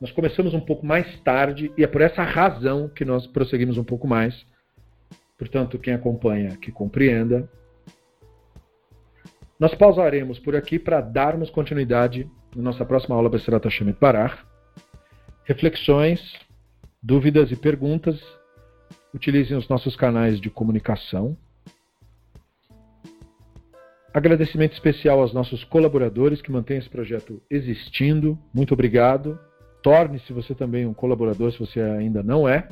Nós começamos um pouco mais tarde e é por essa razão que nós prosseguimos um pouco mais. Portanto, quem acompanha, que compreenda. Nós pausaremos por aqui para darmos continuidade na nossa próxima aula Besterat Hashem Parar. Reflexões, dúvidas e perguntas, utilizem os nossos canais de comunicação. Agradecimento especial aos nossos colaboradores que mantêm esse projeto existindo. Muito obrigado. Torne-se você também um colaborador se você ainda não é.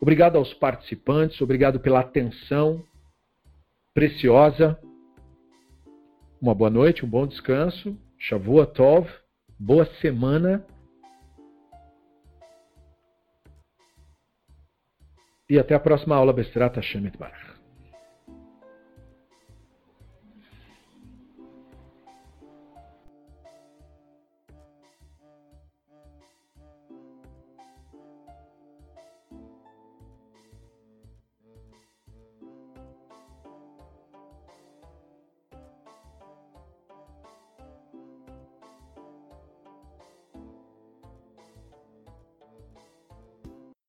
Obrigado aos participantes, obrigado pela atenção preciosa. Uma boa noite, um bom descanso. Shavua Tov, boa semana. E até a próxima aula Bestrata Shemet Barach.